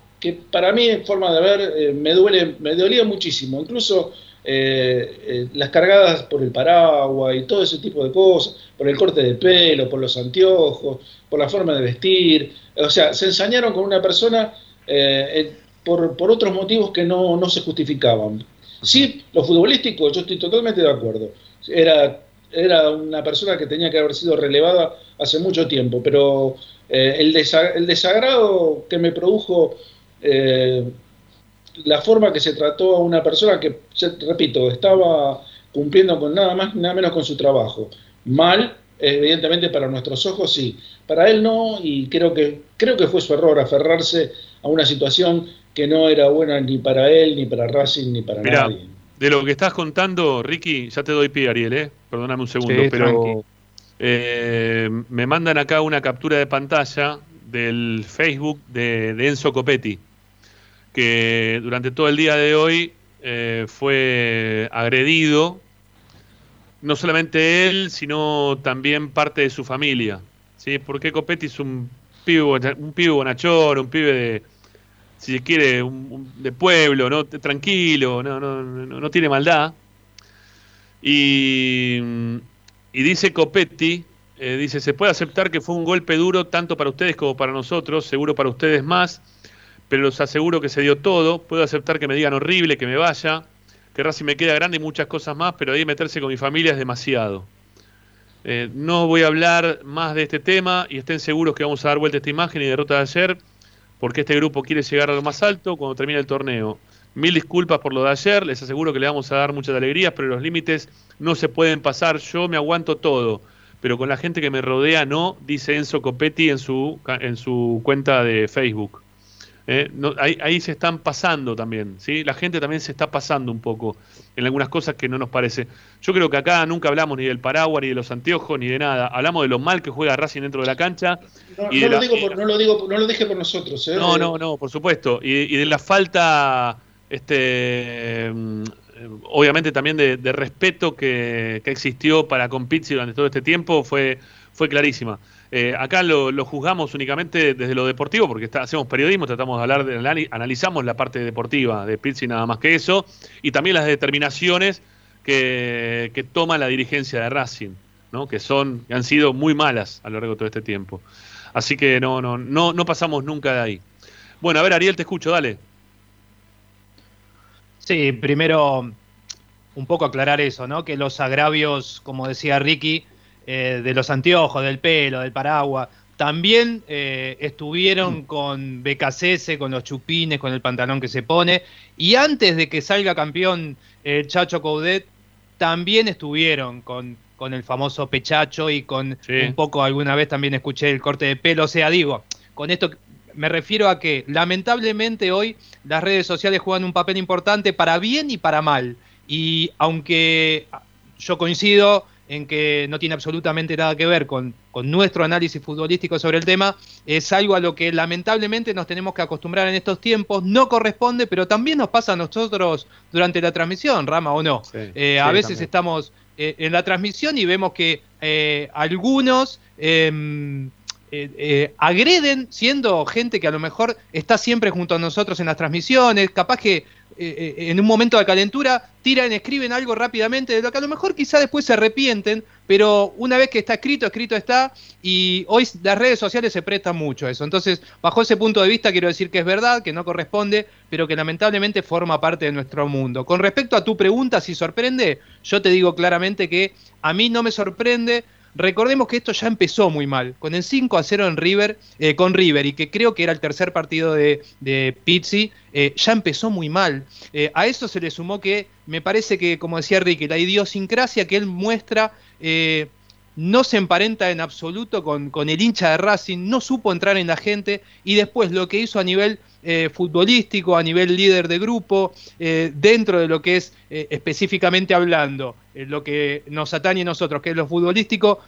Speaker 3: para mí en forma de ver eh, me duele, me dolía muchísimo. Incluso eh, las cargadas por el paraguas y todo ese tipo de cosas, por el corte de pelo, por los anteojos, por la forma de vestir. O sea, se ensañaron con una persona por, por, otros motivos que no se justificaban. Sí, lo futbolístico, yo estoy totalmente de acuerdo. Era, era una persona que tenía que haber sido relevada hace mucho tiempo, pero eh, el, el, desagrado que me produjo eh, la forma que se trató a una persona que, repito, estaba cumpliendo con nada más, nada menos con su trabajo. Mal, evidentemente para nuestros ojos sí, para él no, y creo que, creo que fue su error aferrarse a una situación que no era buena ni para él, ni para Racing, ni para nadie.
Speaker 1: De lo que estás contando, Ricky, ya te doy pie, Ariel, ¿eh? perdóname un segundo, pero eh, me mandan acá una captura de pantalla del Facebook de, Enzo Copetti, que durante todo el día de hoy eh, fue agredido, no solamente él, sino también parte de su familia. ¿sí? Porque Copetti es un pibe, un pibe bonachón, un pibe de, si se quiere, de pueblo, ¿no? tranquilo, no, no, no, tiene maldad. Y, dice Copetti, eh, dice, se puede aceptar que fue un golpe duro tanto para ustedes como para nosotros, seguro para ustedes más, pero los aseguro que se dio todo, puedo aceptar que me digan horrible, que me vaya, que Racing me queda grande y muchas cosas más, pero ahí meterse con mi familia es demasiado. Eh, no voy a hablar más de este tema y estén seguros que vamos a dar vuelta a esta imagen y derrota de ayer porque este grupo quiere llegar a lo más alto cuando termine el torneo. Mil disculpas por lo de ayer, les aseguro que le vamos a dar muchas alegrías, pero los límites no se pueden pasar, yo me aguanto todo, pero con la gente que me rodea no, dice Enzo Copetti en su, en su cuenta de Facebook. Eh, ahí, se están pasando también, ¿sí? La gente también se está pasando un poco en algunas cosas que no nos parece. Yo creo que acá nunca hablamos ni del paraguas, ni de los anteojos, ni de nada. Hablamos de lo mal que juega Racing dentro de la cancha.
Speaker 3: No, lo, digo no lo, digo, no lo dije por nosotros, ¿eh?
Speaker 1: No, no, no, por supuesto. Y, de la falta, este, mm, obviamente también de, respeto que, existió para con Pizzi durante todo este tiempo fue, fue clarísima. Eh, acá lo, juzgamos únicamente desde lo deportivo, porque hacemos periodismo, tratamos de hablar, de, analizamos la parte deportiva de Pizzi nada más que eso, y también las determinaciones que, toma la dirigencia de Racing, ¿no? que son, que han sido muy malas a lo largo de todo este tiempo. Así que no, no, no, no pasamos nunca de ahí. Bueno, a ver, Ariel, te escucho, dale.
Speaker 4: Sí, primero un poco aclarar eso, ¿no? Que los agravios, como decía Ricky, eh, de los anteojos, del pelo, del paraguas. También eh, estuvieron mm. con BKCS, con los chupines, con el pantalón que se pone. Y antes de que salga campeón el Chacho Coudet, también estuvieron con, con el famoso pechacho y con un poco, alguna vez también escuché el corte de pelo. O sea, digo, con esto me refiero a que lamentablemente hoy las redes sociales juegan un papel importante para bien y para mal. Y aunque yo coincido en que no tiene absolutamente nada que ver con, nuestro análisis futbolístico sobre el tema, es algo a lo que lamentablemente nos tenemos que acostumbrar en estos tiempos, no corresponde, pero también nos pasa a nosotros durante la transmisión, Rama, o no. Eh, a veces estamos eh, en la transmisión y vemos que eh, algunos em, agreden siendo gente que a lo mejor está siempre junto a nosotros en las transmisiones, capaz que eh, eh, en un momento de calentura, tiran, escriben algo rápidamente, de lo que a lo mejor quizá después se arrepienten, pero una vez que está escrito, escrito está, y hoy las redes sociales se prestan mucho a eso. Entonces, bajo ese punto de vista, quiero decir que es verdad, que no corresponde, pero que lamentablemente forma parte de nuestro mundo. Con respecto a tu pregunta, si sorprende, yo te digo claramente que a mí no me sorprende Recordemos que esto ya empezó muy mal, con el 5 a 0 en River, eh, con River, y que creo que era el tercer partido de, de Pizzi, eh, ya empezó muy mal. Eh, a eso se le sumó que me parece que, como decía Ricky, la idiosincrasia que él muestra no se emparenta en absoluto con, con, el hincha de Racing, no supo entrar en la gente, y después lo que hizo a nivel eh, futbolístico, a nivel líder de grupo, eh, dentro de lo que es eh, específicamente hablando, lo que nos atañe a nosotros, que es lo futbolístico,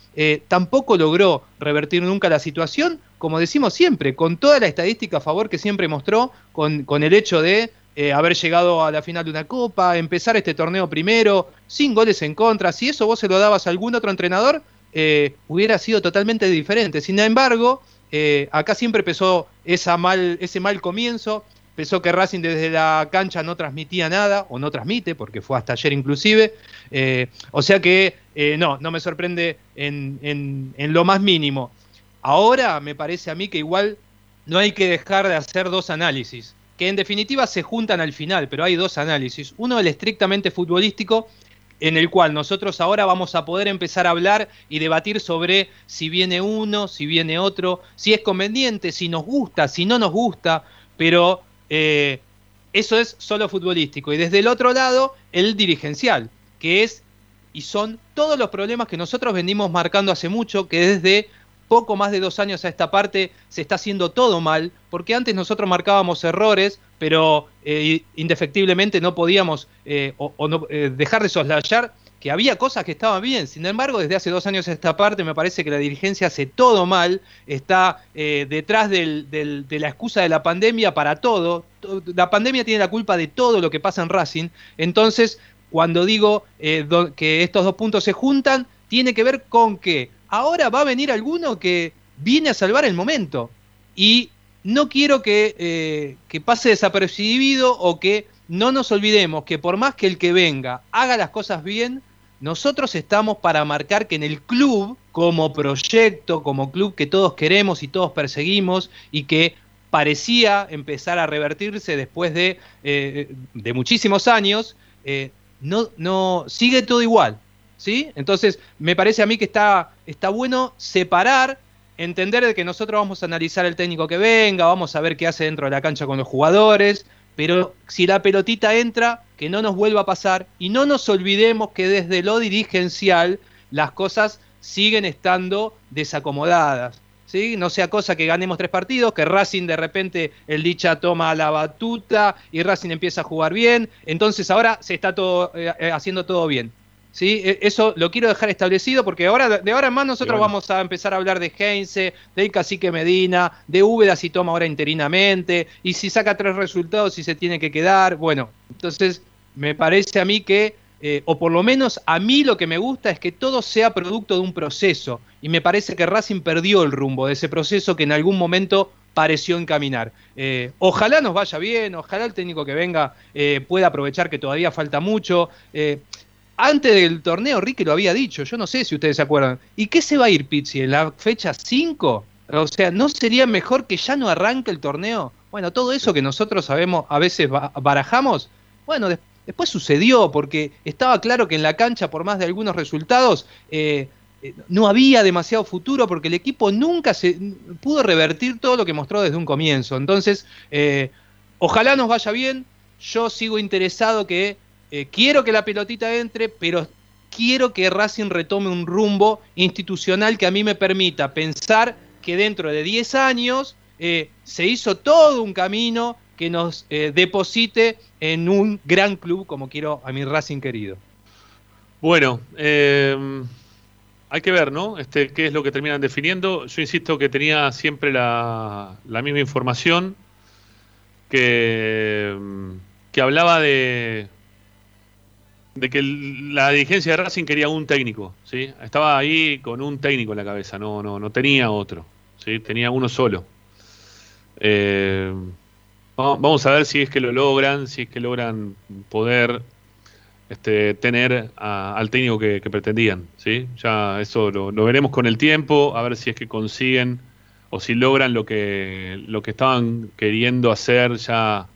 Speaker 4: tampoco logró revertir nunca la situación, como decimos siempre, con toda la estadística a favor que siempre mostró, con, con el hecho de haber llegado a la final de una copa, empezar este torneo primero, sin goles en contra, si eso vos se lo dabas a algún otro entrenador, hubiera sido totalmente diferente. Sin embargo, acá siempre pesó ese mal comienzo, pesó que Racing desde la cancha no transmitía nada, o no transmite, porque fue hasta ayer inclusive. Eh, o sea que eh, no, no me sorprende en, en, lo más mínimo. Ahora me parece a mí que igual no hay que dejar de hacer dos análisis, que en definitiva se juntan al final, pero hay dos análisis. Uno el estrictamente futbolístico en el cual nosotros ahora vamos a poder empezar a hablar y debatir sobre si viene uno, si viene otro, si es conveniente, si nos gusta, si no nos gusta, pero eh, eso es solo futbolístico. Y desde el otro lado, el dirigencial, que es y son todos los problemas que nosotros venimos marcando hace mucho, que desde poco más de dos años a esta parte se está haciendo todo mal, porque antes nosotros marcábamos errores, pero eh, indefectiblemente no podíamos eh, eh, dejar de soslayar que había cosas que estaban bien. Sin embargo, desde hace dos años a esta parte me parece que la dirigencia hace todo mal, está detrás de la excusa de la pandemia para todo. La pandemia tiene la culpa de todo lo que pasa en Racing. Entonces, cuando digo que estos dos puntos se juntan, tiene que ver con que ahora va a venir alguno que viene a salvar el momento. Y no quiero que, eh, que, pase desapercibido o que no nos olvidemos que por más que el que venga haga las cosas bien, nosotros estamos para marcar que en el club, como proyecto, como club que todos queremos y todos perseguimos y que parecía empezar a revertirse después de, eh, de muchísimos años, eh, no, no, sigue todo igual. ¿Sí? Entonces, me parece a mí que está, está bueno separar, entender de que nosotros vamos a analizar el técnico que venga, vamos a ver qué hace dentro de la cancha con los jugadores, pero si la pelotita entra, que no nos vuelva a pasar y no nos olvidemos que desde lo dirigencial las cosas siguen estando desacomodadas. No sea cosa que ganemos tres partidos, que Racing de repente el dicha toma la batuta y Racing empieza a jugar bien, entonces ahora se está todo, eh, eh, haciendo todo bien. ¿Sí? E, eso lo quiero dejar establecido porque ahora, de ahora en más nosotros vamos a empezar a hablar de Heinze, de Cacique Medina, de Úbeda si toma ahora interinamente, y si saca tres resultados y se tiene que quedar. Bueno, entonces me parece a mí que, eh, o por lo menos a mí lo que me gusta es que todo sea producto de un proceso, y me parece que Racing perdió el rumbo de ese proceso que en algún momento pareció encaminar. Eh, ojalá nos vaya bien, ojalá el técnico que venga eh, pueda aprovechar que todavía falta mucho antes del torneo Ricky lo había dicho, yo no sé si ustedes se acuerdan. ¿Y qué se va a ir Pizzi en la fecha 5? O sea, ¿no sería mejor que ya no arranque el torneo? Bueno, todo eso que nosotros sabemos, a veces barajamos, bueno, después sucedió porque estaba claro que en la cancha, por más de algunos resultados, eh, eh, no había demasiado futuro porque el equipo nunca se pudo revertir todo lo que mostró desde un comienzo. Entonces, eh, ojalá nos vaya bien. Yo sigo interesado que eh, quiero que la pelotita entre, pero quiero que Racing retome un rumbo institucional que a mí me permita pensar que dentro de 10 años eh, se hizo todo un camino que nos eh, deposite en un gran club como quiero a mi Racing querido.
Speaker 1: Bueno, hay que ver, ¿no? Este, qué es lo que terminan definiendo. Yo insisto que tenía siempre la, la misma información que, que hablaba de, de que la dirigencia de Racing quería un técnico, ¿sí? Estaba ahí con un técnico en la cabeza, no, no, no tenía otro, ¿sí? Tenía uno solo. Eh, vamos a ver si es que lo logran, si es que logran poder este, tener al técnico que, pretendían, ¿sí? Ya eso lo, veremos con el tiempo, a ver si es que consiguen o si logran lo que, lo que estaban queriendo hacer ya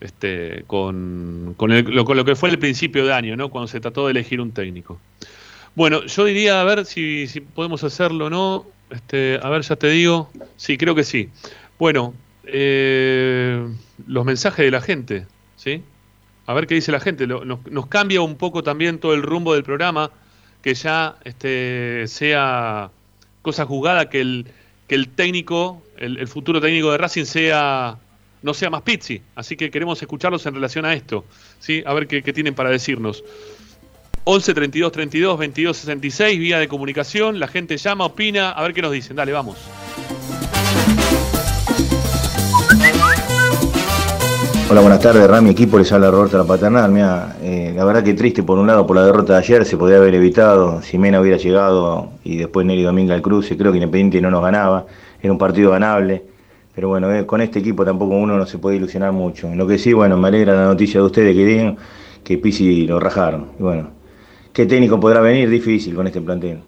Speaker 1: este, con, con, lo, que fue el principio de año, ¿no? cuando se trató de elegir un técnico. Bueno, yo diría, a ver si, podemos hacerlo o no. Este, a ver, ya te digo. Sí, creo que sí. Bueno, eh, los mensajes de la gente, ¿sí? A ver qué dice la gente. nos, cambia un poco también todo el rumbo del programa, que ya este, sea cosa jugada que el, que el técnico, el, el futuro técnico de Racing sea no sea más Pizzi. Así que queremos escucharlos en relación a esto. ¿sí? A ver qué, tienen para decirnos. 11 32 32 22 66, vía de comunicación. La gente llama, opina, a ver qué nos dicen. Dale, vamos.
Speaker 5: Hola, buenas tardes, Rami. Equipo les habla Roberto La Paternal. Mira, eh, la verdad que triste por un lado por la derrota de ayer, se podía haber evitado. Si Mena hubiera llegado y después Nelly Dominga al cruce, creo que Independiente no nos ganaba. Era un partido ganable. Pero bueno, eh, con este equipo tampoco uno no se puede ilusionar mucho. lo que sí, bueno, me alegra la noticia de ustedes que digan que Pisi lo rajaron. Y bueno, ¿qué técnico podrá venir? Difícil con este plantel.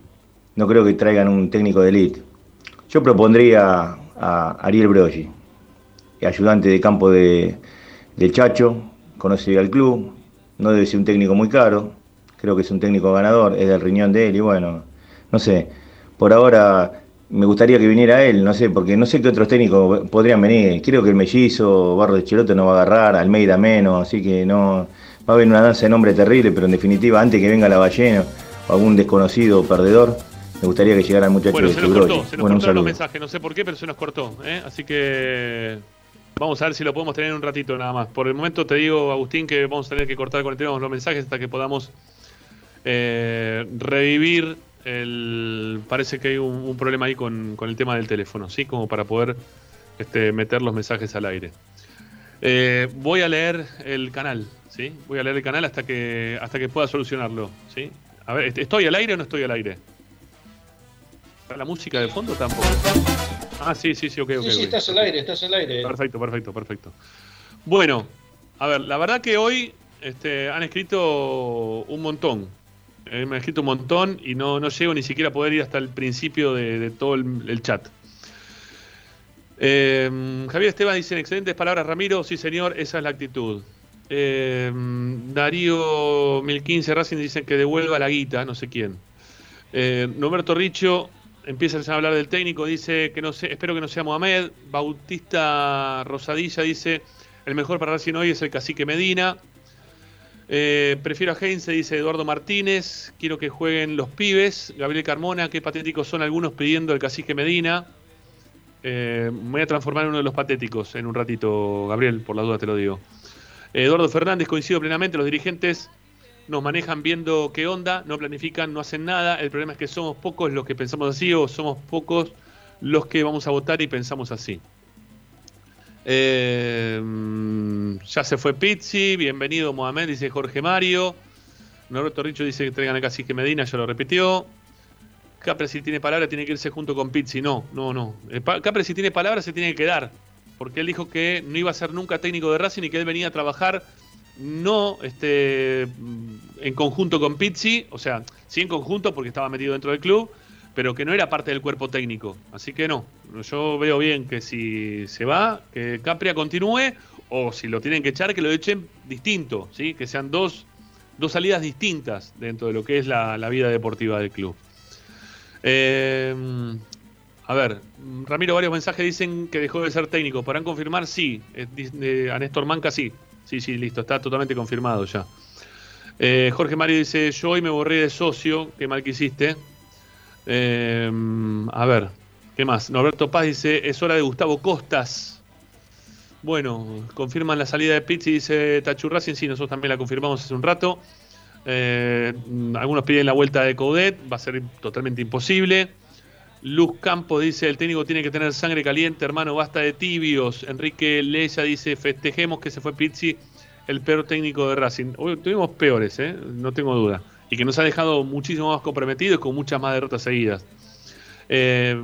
Speaker 5: No creo que traigan un técnico de elite. Yo propondría a Ariel Broggi, ayudante de campo de, del Chacho, conoce al club, no debe ser un técnico muy caro, creo que es un técnico ganador, es del riñón de él y bueno, no sé, por ahora me gustaría que viniera él, no sé, porque no sé qué otros técnicos podrían venir. Creo que el mellizo, Barro de Chelote no va a agarrar, Almeida menos, así que no. Va a haber una danza de nombre terrible, pero en definitiva, antes que venga la ballena o algún desconocido perdedor, me gustaría que llegara el muchacho
Speaker 1: bueno,
Speaker 5: de
Speaker 1: se nos cortó, se nos cortó los mensajes, no sé por qué, pero se nos cortó, ¿eh? así que vamos a ver si lo podemos tener en un ratito nada más. Por el momento te digo, Agustín, que vamos a tener que cortar con los mensajes hasta que podamos eh, revivir el, parece que hay un, problema ahí con, el tema del teléfono, ¿sí? Como para poder este, meter los mensajes al aire. Eh, voy a leer el canal, ¿sí? Voy a leer el canal hasta que, hasta que pueda solucionarlo, ¿sí? A ver, ¿estoy al aire o no estoy al aire? ¿La música de fondo tampoco? Ah, sí, sí, sí, ok, ok.
Speaker 3: Sí, sí, estás al aire, estás al aire.
Speaker 1: Perfecto, perfecto, perfecto. Bueno, a ver, la verdad que hoy este, han escrito un montón, eh, me escrito un montón y no, no llego ni siquiera a poder ir hasta el principio de, todo el, chat. Eh, Javier Esteban dice, excelentes palabras, Ramiro. Sí, señor, esa es la actitud. Eh, Darío 1015 Racing dicen que devuelva la guita, no sé quién. Roberto Richo empieza a hablar del técnico, dice que no sé, espero que no sea Mohamed. Bautista Rosadilla dice, el mejor para Racing hoy es el cacique Medina. Eh, prefiero a Heinz, dice Eduardo Martínez. Quiero que jueguen los pibes. Gabriel Carmona, qué patéticos son algunos pidiendo el cacique Medina. Eh, me voy a transformar en uno de los patéticos en un ratito, Gabriel, por la duda te lo digo. Eduardo Fernández, coincido plenamente, los dirigentes nos manejan viendo qué onda, no planifican, no hacen nada. El problema es que somos pocos los que pensamos así o somos pocos los que vamos a votar y pensamos así. Eh, ya se fue Pizzi, bienvenido Mohamed, dice Jorge Mario. Norberto Richo dice que traigan a Cacique Medina, ya lo repitió. Capre si tiene palabra tiene que irse junto con Pizzi. No, no, no. Eh, Capre si tiene palabra se tiene que quedar. Porque él dijo que no iba a ser nunca técnico de Racing y que él venía a trabajar no este, en conjunto con Pizzi, o sea, sí en conjunto porque estaba metido dentro del club, pero que no era parte del cuerpo técnico. Así que no, yo veo bien que si se va, que Capria continúe, o si lo tienen que echar, que lo echen distinto, ¿sí? que sean dos, dos salidas distintas dentro de lo que es la, vida deportiva del club. Eh, a ver, Ramiro, varios mensajes dicen que dejó de ser técnico. ¿Podrán confirmar? Sí. Eh, a Néstor Manca, sí. Sí, sí, listo, está totalmente confirmado ya. Eh, Jorge Mario dice, yo hoy me borré de socio, qué mal que hiciste. Eh, a ver, ¿qué más? Norberto Paz dice, es hora de Gustavo Costas. Bueno, confirman la salida de Pizzi, dice Tachurracin, sí, nosotros también la confirmamos hace un rato. Eh, algunos piden la vuelta de Coudet, va a ser totalmente imposible. Luz Campo dice, el técnico tiene que tener sangre caliente, hermano, basta de tibios. Enrique Leya dice, festejemos que se fue Pizzi, el peor técnico de Racing. tuvimos peores, ¿eh? no tengo duda. Y que nos ha dejado muchísimo más comprometidos con muchas más derrotas seguidas. Eh,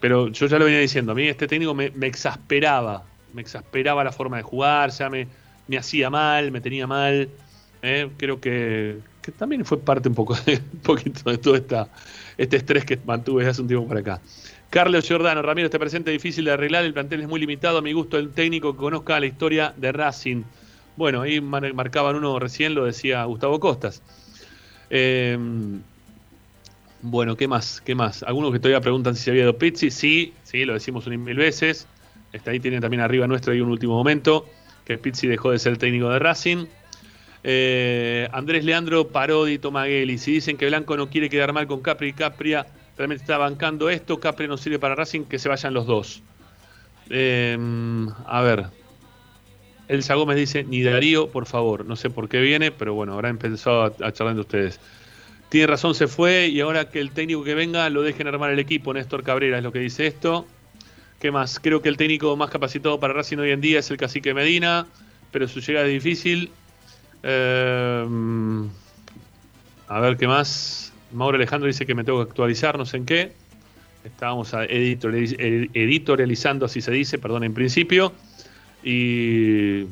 Speaker 1: pero yo ya lo venía diciendo, a mí este técnico me, exasperaba, me exasperaba la forma de jugar, ya me, me hacía mal, me tenía mal. ¿eh? creo que, también fue parte un, poco de, poquito de todo esta, este estrés que mantuve hace un tiempo para acá. Carlos Giordano, Ramiro, este presente difícil de arreglar, el plantel es muy limitado, a mi gusto el técnico que conozca la historia de Racing. Bueno, ahí marcaban uno recién, lo decía Gustavo Costas. Em, bueno, ¿qué más? ¿Qué más? Algunos que todavía preguntan si se había ido Pizzi. Sí, sí, lo decimos un mil veces. Está ahí tienen también arriba nuestro ahí un último momento, que Pizzi dejó de ser técnico de Racing. Eh, Andrés Leandro Parodi Tomagueli. Si dicen que Blanco no quiere quedar mal con Capri y Capria realmente está bancando esto, Capri no sirve para Racing, que se vayan los dos. Em, a ver. Elsa Gómez dice, ni Darío, por favor. No sé por qué viene, pero bueno, habrán empezado a, a charlar de ustedes. Tiene razón, se fue y ahora que el técnico que venga lo dejen armar el equipo. Néstor Cabrera es lo que dice esto. ¿Qué más? Creo que el técnico más capacitado para Racing hoy en día es el cacique Medina, pero su llegada es difícil. Em, a ver qué más. Mauro Alejandro dice que me tengo que actualizar, no sé en qué. Estábamos editorializando, así se dice, perdón, en principio. Y,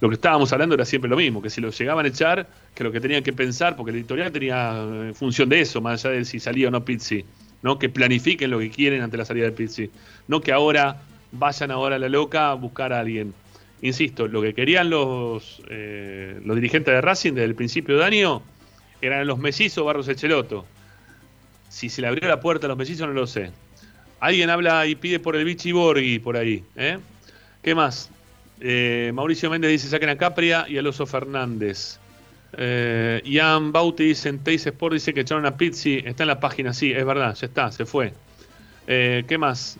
Speaker 1: lo que estábamos hablando era siempre lo mismo, que si lo llegaban a echar, que lo que tenían que pensar, porque el editorial tenía eh, función de eso, más allá de si salía o no Pizzi, ¿no? que planifiquen lo que quieren ante la salida de Pizzi, no que ahora vayan ahora a la loca a buscar a alguien insisto, lo que querían los, eh, los dirigentes de Racing desde el principio de año eran los Mesizos Barros Echeloto. Si se le abrió la puerta a los Mesizos no lo sé. Alguien habla y pide por el Vichy Borghi por ahí. ¿eh? ¿Qué más? Eh, Mauricio Méndez dice saquen a Capria y a Oso Fernández. Ian Bauti dice en Teis Sport dice que echaron a Pizzi. Está en la página, sí, es verdad, ya está, se fue. ¿Qué más?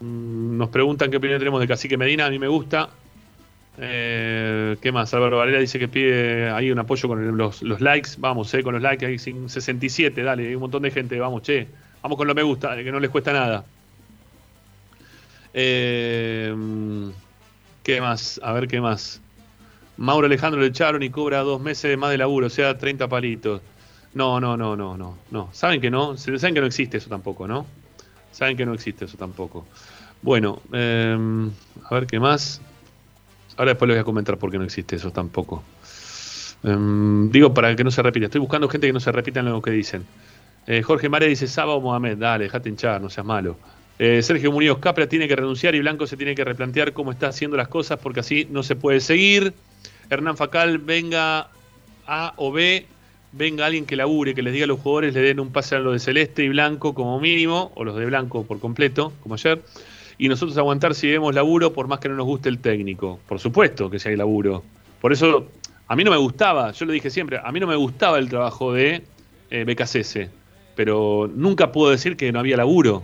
Speaker 1: Mm, nos preguntan qué opinión tenemos de Cacique Medina. A mí me gusta. Eh, ¿Qué más? Álvaro Valera dice que pide ahí un apoyo con los, likes. Vamos, eh, con los likes. Hay 67, dale. Hay un montón de gente. Vamos, che. Vamos con lo me gusta, que no les cuesta nada. Eh, ¿Qué más? A ver qué más. Mauro Alejandro le echaron y cobra dos meses más de laburo, o sea, 30 palitos. No, no, no, no, no. no. Saben que no, saben que no existe eso tampoco, ¿no? Saben que no existe eso tampoco. Bueno, em, a ver qué más. Ahora después les voy a comentar por qué no existe eso tampoco. Em, digo para que no se repita. Estoy buscando gente que no se repita en lo que dicen. Eh, Jorge Mare dice Saba o Mohamed. Dale, déjate hinchar, no seas malo. Eh, Sergio Muñoz Capra tiene que renunciar y Blanco se tiene que replantear cómo está haciendo las cosas porque así no se puede seguir. Hernán Facal, venga A o B venga alguien que labure, que les diga a los jugadores, le den un pase a los de celeste y blanco como mínimo, o los de blanco por completo, como ayer, y nosotros aguantar si vemos laburo por más que no nos guste el técnico. Por supuesto que si hay laburo. Por eso, a mí no me gustaba, yo lo dije siempre, a mí no me gustaba el trabajo de eh, pero nunca puedo decir que no había laburo.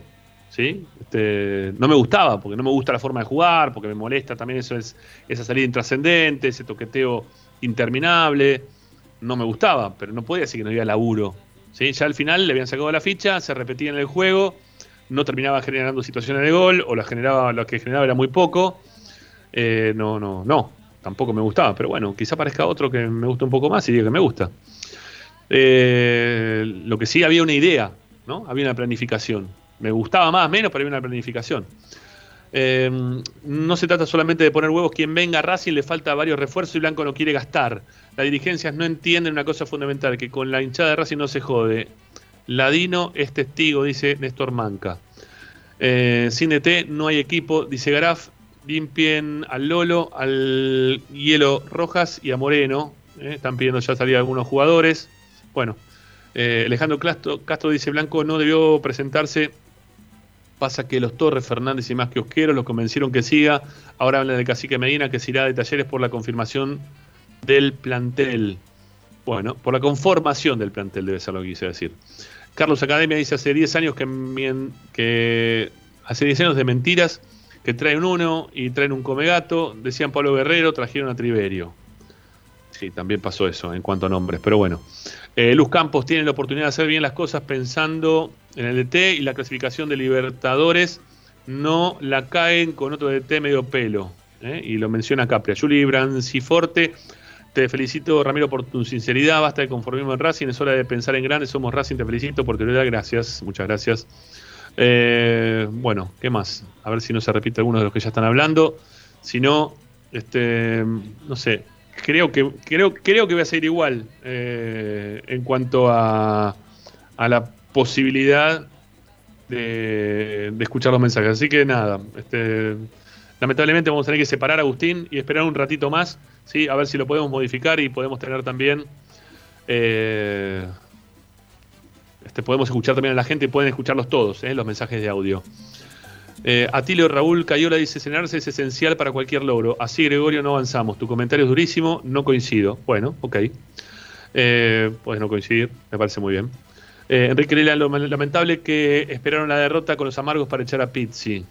Speaker 1: ¿Sí? Este, no me gustaba, porque no me gusta la forma de jugar, porque me molesta también eso es, esa salida intrascendente, ese toqueteo interminable no me gustaba, pero no podía decir que no había laburo. ¿sí? Ya al final le habían sacado la ficha, se repetía en el juego, no terminaba generando situaciones de gol, o la generaba, lo que generaba era muy poco. Eh, no, no, no, tampoco me gustaba, pero bueno, quizá parezca otro que me gusta un poco más y diga que me gusta. Eh, lo que sí había una idea, ¿no? Había una planificación. Me gustaba más, menos, pero había una planificación. Eh, no se trata solamente de poner huevos. Quien venga a Racing le falta varios refuerzos y Blanco no quiere gastar. Las dirigencias no entienden una cosa fundamental, que con la hinchada de Racing no se jode. Ladino es testigo, dice Néstor Manca. Eh, sin DT no hay equipo, dice Garaf. Limpien al Lolo, al Hielo Rojas y a Moreno. Eh, están pidiendo ya salir algunos jugadores. Bueno, Alejandro Castro, Castro dice Blanco no debió presentarse Pasa que los Torres, Fernández y más que Osquero lo convencieron que siga. Ahora hablan de Cacique Medina, que se irá de talleres por la confirmación del plantel. Bueno, por la conformación del plantel debe ser lo que quise decir. Carlos Academia dice hace 10 años que, que hace 10 años de mentiras que traen uno y traen un comegato. Decían Pablo Guerrero, trajeron a Triverio. Sí, también pasó eso en cuanto a nombres, pero bueno. Eh, Luz Campos tiene la oportunidad de hacer bien las cosas pensando en el DT y la clasificación de Libertadores. No la caen con otro DT medio pelo. ¿eh? Y lo menciona Capria. Juli Branciforte, te felicito Ramiro por tu sinceridad. Basta de conformismo en Racing. Es hora de pensar en grande. Somos Racing. Te felicito por tu verdad. Gracias. Muchas gracias. Eh, bueno, ¿qué más? A ver si no se repite alguno de los que ya están hablando. Si no, este, no sé, creo que, creo, creo que voy a seguir igual eh, en cuanto a, a la posibilidad de, escuchar los mensajes. Así que nada, este, lamentablemente vamos a tener que separar a Agustín y esperar un ratito más, ¿sí? a ver si lo podemos modificar y podemos tener también... Eh, este, podemos escuchar también a la gente y pueden escucharlos todos, ¿eh? los mensajes de audio. Eh, Atilio Raúl Cayola dice: cenarse es esencial para cualquier logro. Así, Gregorio, no avanzamos. Tu comentario es durísimo, no coincido. Bueno, ok. Eh, puedes no coincidir, me parece muy bien. Eh, Enrique Lela, lo lamentable que esperaron la derrota con los amargos para echar a Pizzi.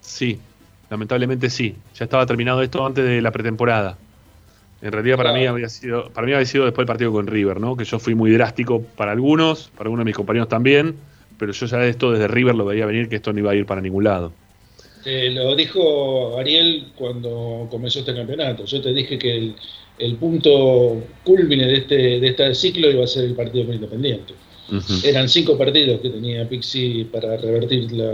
Speaker 1: Sí, lamentablemente sí. Ya estaba terminado esto antes de la pretemporada. En realidad para mí había sido, para mí había sido después del partido con River, ¿no? Que yo fui muy drástico para algunos, para algunos de mis compañeros también pero yo ya de esto desde River lo veía venir que esto no iba a ir para ningún lado.
Speaker 3: Eh, lo dijo Ariel cuando comenzó este campeonato. Yo te dije que el, el punto culmine de este, de este ciclo iba a ser el partido con Independiente. Uh -huh. Eran cinco partidos que tenía Pixi para revertir la,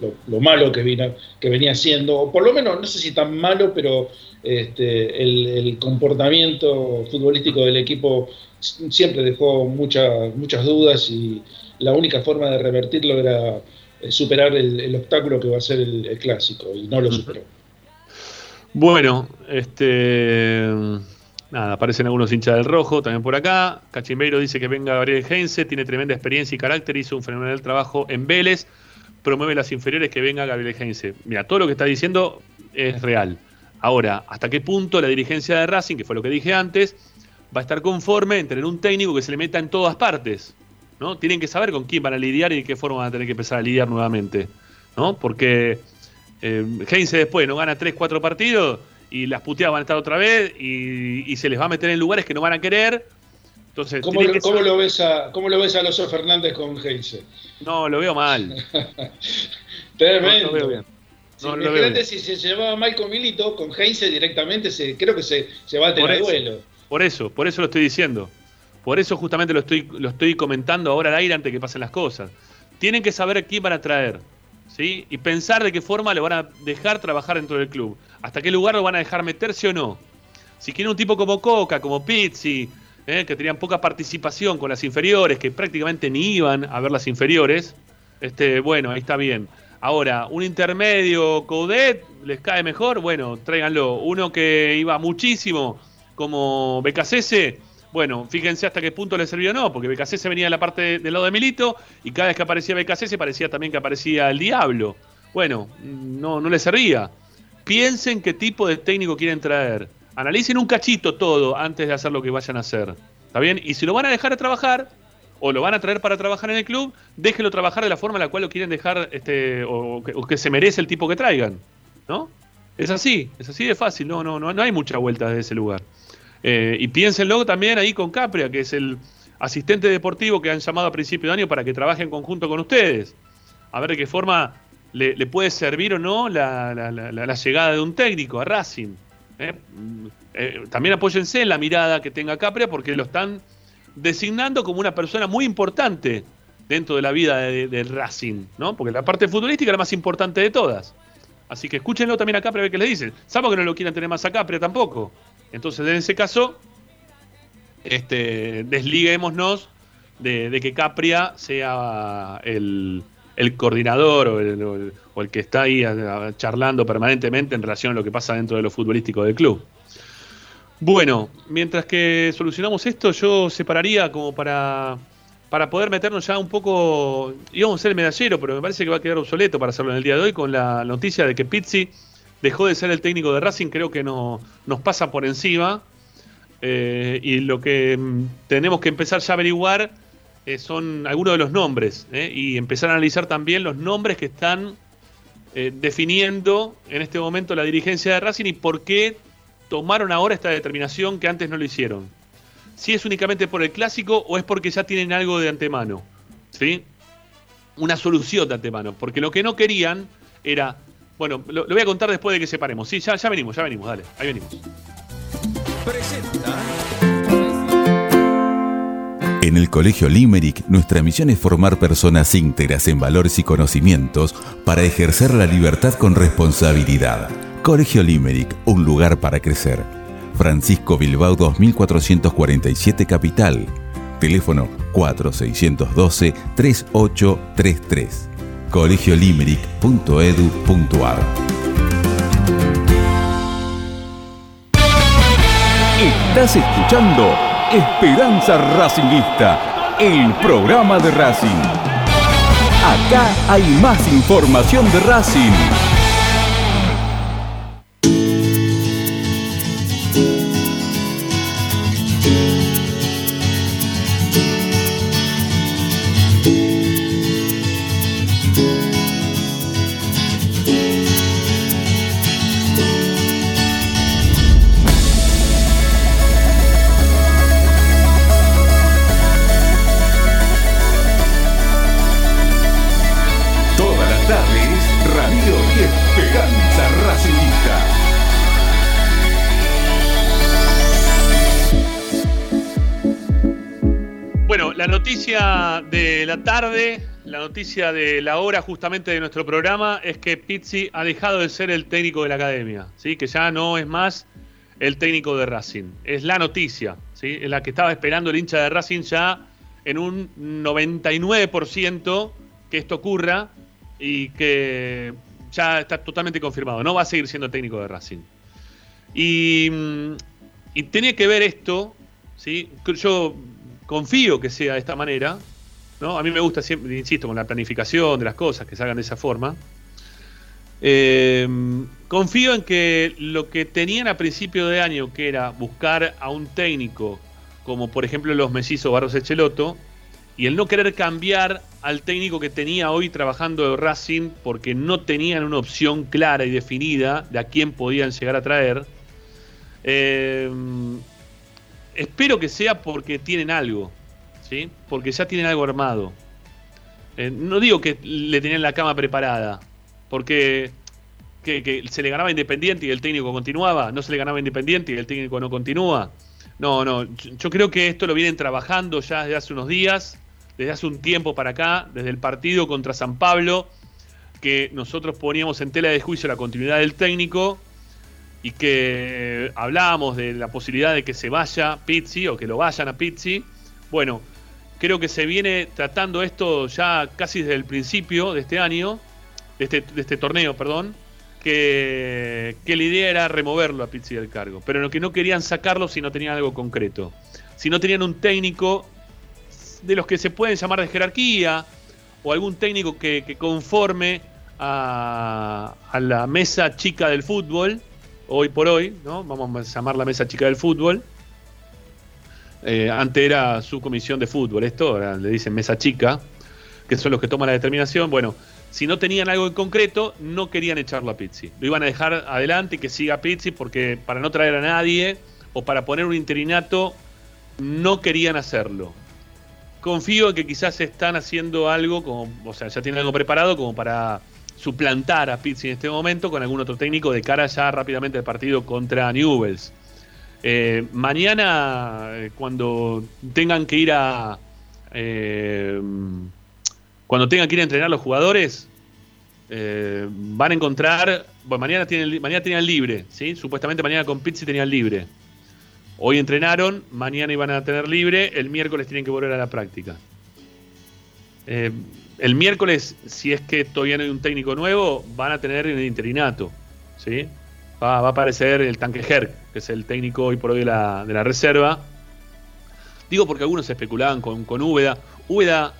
Speaker 3: lo, lo, malo que, vino, que venía siendo, o por lo menos, no sé si tan malo, pero este, el, el, comportamiento futbolístico del equipo siempre dejó muchas muchas dudas y, la única forma de revertirlo era eh, superar el, el obstáculo que va a ser el, el, clásico y no lo superó.
Speaker 1: Bueno, este nada, aparecen algunos hinchas del rojo también por acá. Cachimbeiro dice que venga Gabriel Heinze, tiene tremenda experiencia y carácter, hizo un fenomenal trabajo en Vélez, promueve las inferiores que venga Gabriel Heinze. Mira, todo lo que está diciendo es real. Ahora, ¿hasta qué punto la dirigencia de Racing, que fue lo que dije antes, va a estar conforme en tener un técnico que se le meta en todas partes? ¿no? Tienen que saber con quién van a lidiar y de qué forma van a tener que empezar a lidiar nuevamente, ¿no? Porque eh, Heinze después no gana 3, 4 partidos y las puteadas van a estar otra vez y, y, se les va a meter en lugares que no van a querer. Entonces,
Speaker 3: ¿Cómo, lo, ¿cómo lo, ves a, ¿Cómo lo ves a Alonso Fernández con Heinze?
Speaker 1: No, lo veo mal.
Speaker 3: Tremendo. No, lo veo bien. No, sí, lo si se llevaba mal con Milito, con Heinze directamente se, creo que se, se va a tener duelo.
Speaker 1: Por eso, por eso lo estoy diciendo. Por eso justamente lo estoy, lo estoy comentando ahora al aire antes de que pasen las cosas. Tienen que saber a quién van a traer. ¿Sí? Y pensar de qué forma lo van a dejar trabajar dentro del club. Hasta qué lugar lo van a dejar meterse o no. Si quieren un tipo como Coca, como Pizzi, ¿eh? que tenían poca participación con las inferiores, que prácticamente ni iban a ver las inferiores, este, bueno, ahí está bien. Ahora, un intermedio Coudet, ¿les cae mejor? Bueno, tráiganlo. Uno que iba muchísimo, como BKCS, bueno, fíjense hasta qué punto le sirvió o no, porque BKC venía de la parte del lado de Milito y cada vez que aparecía BKC parecía también que aparecía el diablo. Bueno, no, no le servía. Piensen qué tipo de técnico quieren traer. Analicen un cachito todo antes de hacer lo que vayan a hacer. ¿Está bien? Y si lo van a dejar de trabajar, o lo van a traer para trabajar en el club, déjenlo trabajar de la forma en la cual lo quieren dejar, este, o que, o que se merece el tipo que traigan. ¿No? Es así, es así de fácil, no, no, no, no hay mucha vuelta de ese lugar. Eh, y piénsenlo también ahí con Capria, que es el asistente deportivo que han llamado a principio de año para que trabaje en conjunto con ustedes. A ver de qué forma le, puede servir o no la, la, la, la, llegada de un técnico a Racing. ¿eh? Eh, también apóyense en la mirada que tenga Capria porque lo están designando como una persona muy importante dentro de la vida del de Racing, ¿no? Porque la parte futbolística es la más importante de todas. Así que escúchenlo también a Capria a ver qué le dicen. Sabemos que no lo quieran tener más a Capria tampoco. Entonces, en ese caso, este, desliguémonos de, de que Capria sea el, coordinador o el, o, el, que está ahí charlando permanentemente en relación a lo que pasa dentro de lo futbolístico del club. Bueno, mientras que solucionamos esto, yo separaría como para, para poder meternos ya un poco, íbamos a ser el medallero, pero me parece que va a quedar obsoleto para hacerlo en el día de hoy con la noticia de que Pizzi dejó de ser el técnico de Racing, creo que no, nos pasa por encima. Eh, y lo que mm, tenemos que empezar ya a averiguar eh, son algunos de los nombres eh, y empezar a analizar también los nombres que están definiendo en este momento la dirigencia de Racing y por qué tomaron ahora esta determinación que antes no lo hicieron. Si es únicamente por el clásico o es porque ya tienen algo de antemano. ¿Sí? Una solución de antemano. Porque lo que no querían era. Bueno, lo, voy a contar después de que separemos. Sí, ya, ya venimos, ya venimos, dale, ahí venimos.
Speaker 2: En el Colegio Limerick, nuestra misión es formar personas íntegras en valores y conocimientos para ejercer la libertad con responsabilidad. Colegio Limerick, un lugar para crecer. Francisco Bilbao 2447 Capital. Teléfono 4612-3833. colegiolimerick.edu.ar
Speaker 6: Estás escuchando Esperanza Racingista, el programa de Racing. Acá hay más información de Racing.
Speaker 1: De la tarde, la noticia de la hora justamente de nuestro programa es que Pizzi ha dejado de ser el técnico de la academia, ¿sí? que ya no es más el técnico de Racing. Es la noticia, ¿sí? es la que estaba esperando el hincha de Racing ya en un 99% que esto ocurra y que ya está totalmente confirmado. No va a seguir siendo técnico de Racing. Y, mm, y tenía que ver esto, ¿sí? yo confío que sea de esta manera, A mí me gusta siempre, insisto, con la planificación de las cosas, que se hagan de esa forma. Eh, confío en que lo que tenían a principio de año, que era buscar a un técnico, como por ejemplo los mellizos Barros Echeloto, y el no querer cambiar al técnico que tenía hoy trabajando de Racing porque no tenían una opción clara y definida de a quién podían llegar a traer. eh, espero que sea porque tienen algo, ¿sí? Porque ya tienen algo armado. Eh, no digo que le tenían la cama preparada, porque que, se le ganaba Independiente y el técnico continuaba, no se le ganaba Independiente y el técnico no continúa. No, no, yo yo creo que esto lo vienen trabajando ya desde hace unos días, desde hace un tiempo para acá, desde el partido contra San Pablo, que nosotros poníamos en tela de juicio la continuidad del técnico y que hablábamos de la posibilidad de que se vaya Pizzi o que lo vayan a Pizzi. Bueno, creo que se viene tratando esto ya casi desde el principio de este año, de este, de este torneo, perdón, que, la idea era removerlo a Pizzi del cargo, pero lo que no querían sacarlo si no tenían algo concreto. Si no tenían un técnico de los que se pueden llamar de jerarquía, o algún técnico que, que conforme a, a la mesa chica del fútbol, hoy por hoy, ¿no? Vamos a llamar la mesa chica del fútbol. Eh, antes era su comisión de fútbol, esto ahora le dicen mesa chica, que son los que toman la determinación. Bueno, si no tenían algo en concreto, no querían echarlo a Pizzi. Lo iban a dejar adelante y que siga Pizzi porque para no traer a nadie o para poner un interinato, no querían hacerlo. Confío en que quizás están haciendo algo, como, o sea, ya tienen algo preparado como para suplantar a Pizzi en este momento con algún otro técnico de cara ya rápidamente al partido contra Newells. Eh, mañana, eh, cuando tengan que ir a. eh, cuando tengan que ir a entrenar los jugadores, van a encontrar. Bueno, mañana tienen, mañana tenían libre, ¿sí? Supuestamente mañana con Pizzi tenían libre. Hoy entrenaron, mañana iban a tener libre, el miércoles tienen que volver a la práctica. El miércoles, si es que todavía no hay un técnico nuevo, van a tener el interinato. ¿sí? Va, a aparecer el tanque Herc, que es el técnico hoy por hoy de la, de la reserva. Digo porque algunos especulaban con, con Úbeda. Úbeda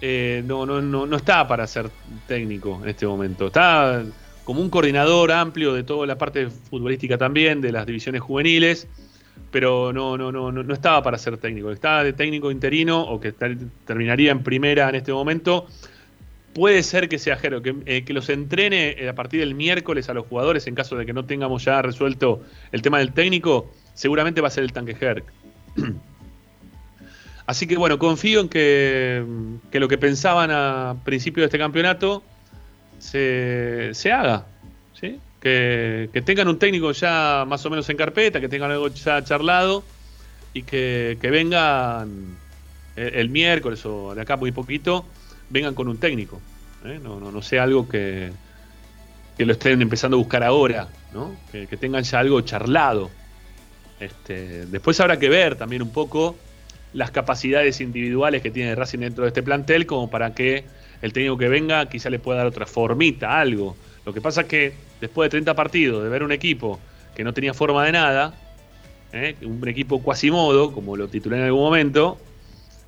Speaker 1: eh, no, no, no, no está para ser técnico en este momento. Está como un coordinador amplio de toda la parte futbolística también, de las divisiones juveniles, pero no, no, no, no, estaba para ser técnico. Estaba de técnico interino o que está- terminaría en primera en este momento puede ser que sea Jero, que, eh, que, los entrene a partir del miércoles a los jugadores en caso de que no tengamos ya resuelto el tema del técnico, seguramente va a ser el tanque Herc. Así que bueno, confío en que, lo que pensaban a principio de este campeonato se, haga. ¿sí? Que, tengan un técnico ya más o menos en carpeta, que tengan algo ya charlado y que, vengan el, miércoles o de acá muy poquito, vengan con un técnico. ¿eh? No, no, sea algo que, lo estén empezando a buscar ahora, ¿no? que, tengan ya algo charlado. Este, después habrá que ver también un poco las capacidades individuales que tiene Racing dentro de este plantel como para que el técnico que venga quizá le pueda dar otra formita, algo. Lo que pasa es que después de 30 partidos, de ver un equipo que no tenía forma de nada, ¿eh? un equipo cuasimodo, como lo titulé en algún momento,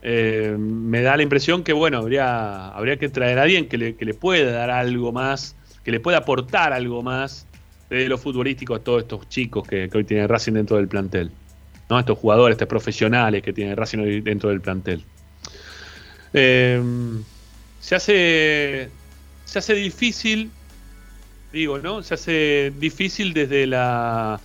Speaker 1: eh, me da la impresión que, bueno, habría, habría que traer a alguien que le, que le pueda dar algo más, que le pueda aportar algo más de lo futbolístico a todos estos chicos que, hoy tiene Racing dentro del plantel. ¿no? estos jugadores, estos profesionales que tiene Racing dentro del plantel. Eh, se hace se hace difícil, digo, ¿no? Se hace difícil desde la,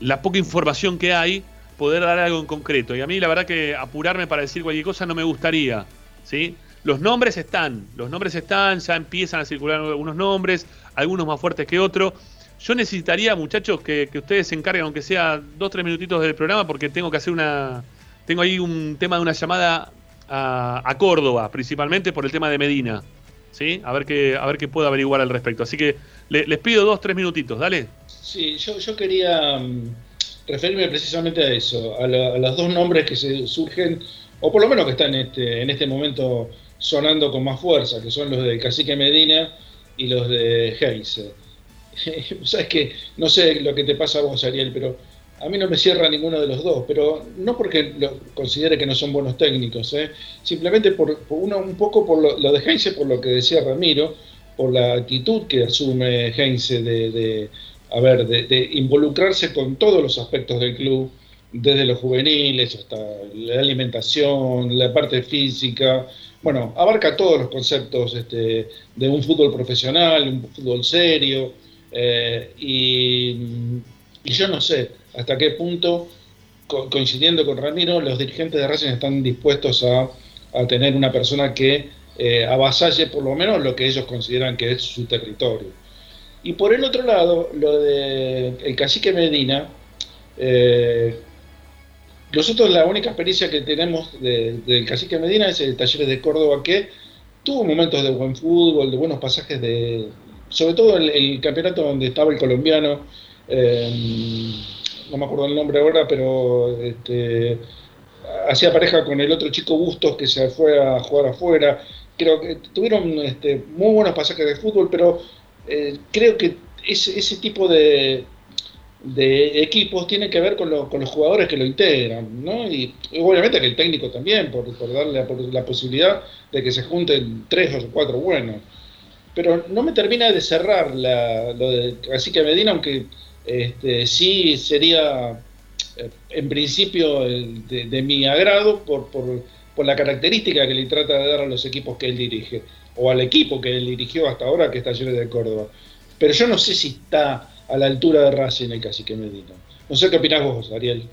Speaker 1: la poca información que hay poder dar algo en concreto. Y a mí la verdad que apurarme para decir cualquier cosa no me gustaría, ¿sí? Los nombres están, los nombres están, ya empiezan a circular algunos nombres, algunos más fuertes que otros. Yo necesitaría, muchachos, que, ustedes se encarguen, aunque sea dos, tres minutitos del programa, porque tengo que hacer una. Tengo ahí un tema de una llamada a, Córdoba, principalmente por el tema de Medina. ¿Sí? A ver qué, a ver qué puedo averiguar al respecto. Así que les pido dos, tres minutitos, dale.
Speaker 3: Sí, yo, quería mm, referirme precisamente a eso, a, los dos nombres que se surgen, o por lo menos que están este, en este momento sonando con más fuerza, que son los de Cacique Medina y los de Heise. Sabes que no sé lo que te pasa a vos, Ariel, pero a mí no me cierra ninguno de los dos, pero no porque considere que no son buenos técnicos, ¿eh? simplemente por, uno, un poco por lo, de Heinze, por lo que decía Ramiro, por la actitud que asume Heinze de, a ver, de, involucrarse con todos los aspectos del club, desde los juveniles hasta la alimentación, la parte física, bueno, abarca todos los conceptos este, de un fútbol profesional, un fútbol serio, eh, y, yo no sé hasta qué punto, coincidiendo con Ramiro, los dirigentes de Racing están dispuestos a, tener una persona que eh, avasalle por lo menos lo que ellos consideran que es su territorio. Y por el otro lado, lo de el cacique Medina, eh, nosotros la única experiencia que tenemos del cacique Medina es el Talleres de Córdoba que tuvo momentos de buen fútbol, de buenos pasajes de, sobre todo el, el campeonato donde estaba el colombiano, eh, no me acuerdo el nombre ahora, pero este, hacía pareja con el otro chico Bustos que se fue a jugar afuera. Creo que tuvieron este, muy buenos pasajes de fútbol, pero eh, creo que ese, ese tipo de, de equipos tiene que ver con, con, los jugadores que lo integran, ¿no? Y, obviamente que el técnico también, por, darle la, posibilidad de que se junten tres o cuatro buenos pero no me termina de cerrar la, lo de Cacique Medina, aunque este, sí sería eh, en principio de, mi agrado por, la característica que le trata de dar a los equipos que él dirige, o al equipo que él dirigió hasta ahora, que está lleno de Córdoba. Pero yo no sé si está a la altura de Racing el Cacique Medina. No sé qué opinás vos, Ariel.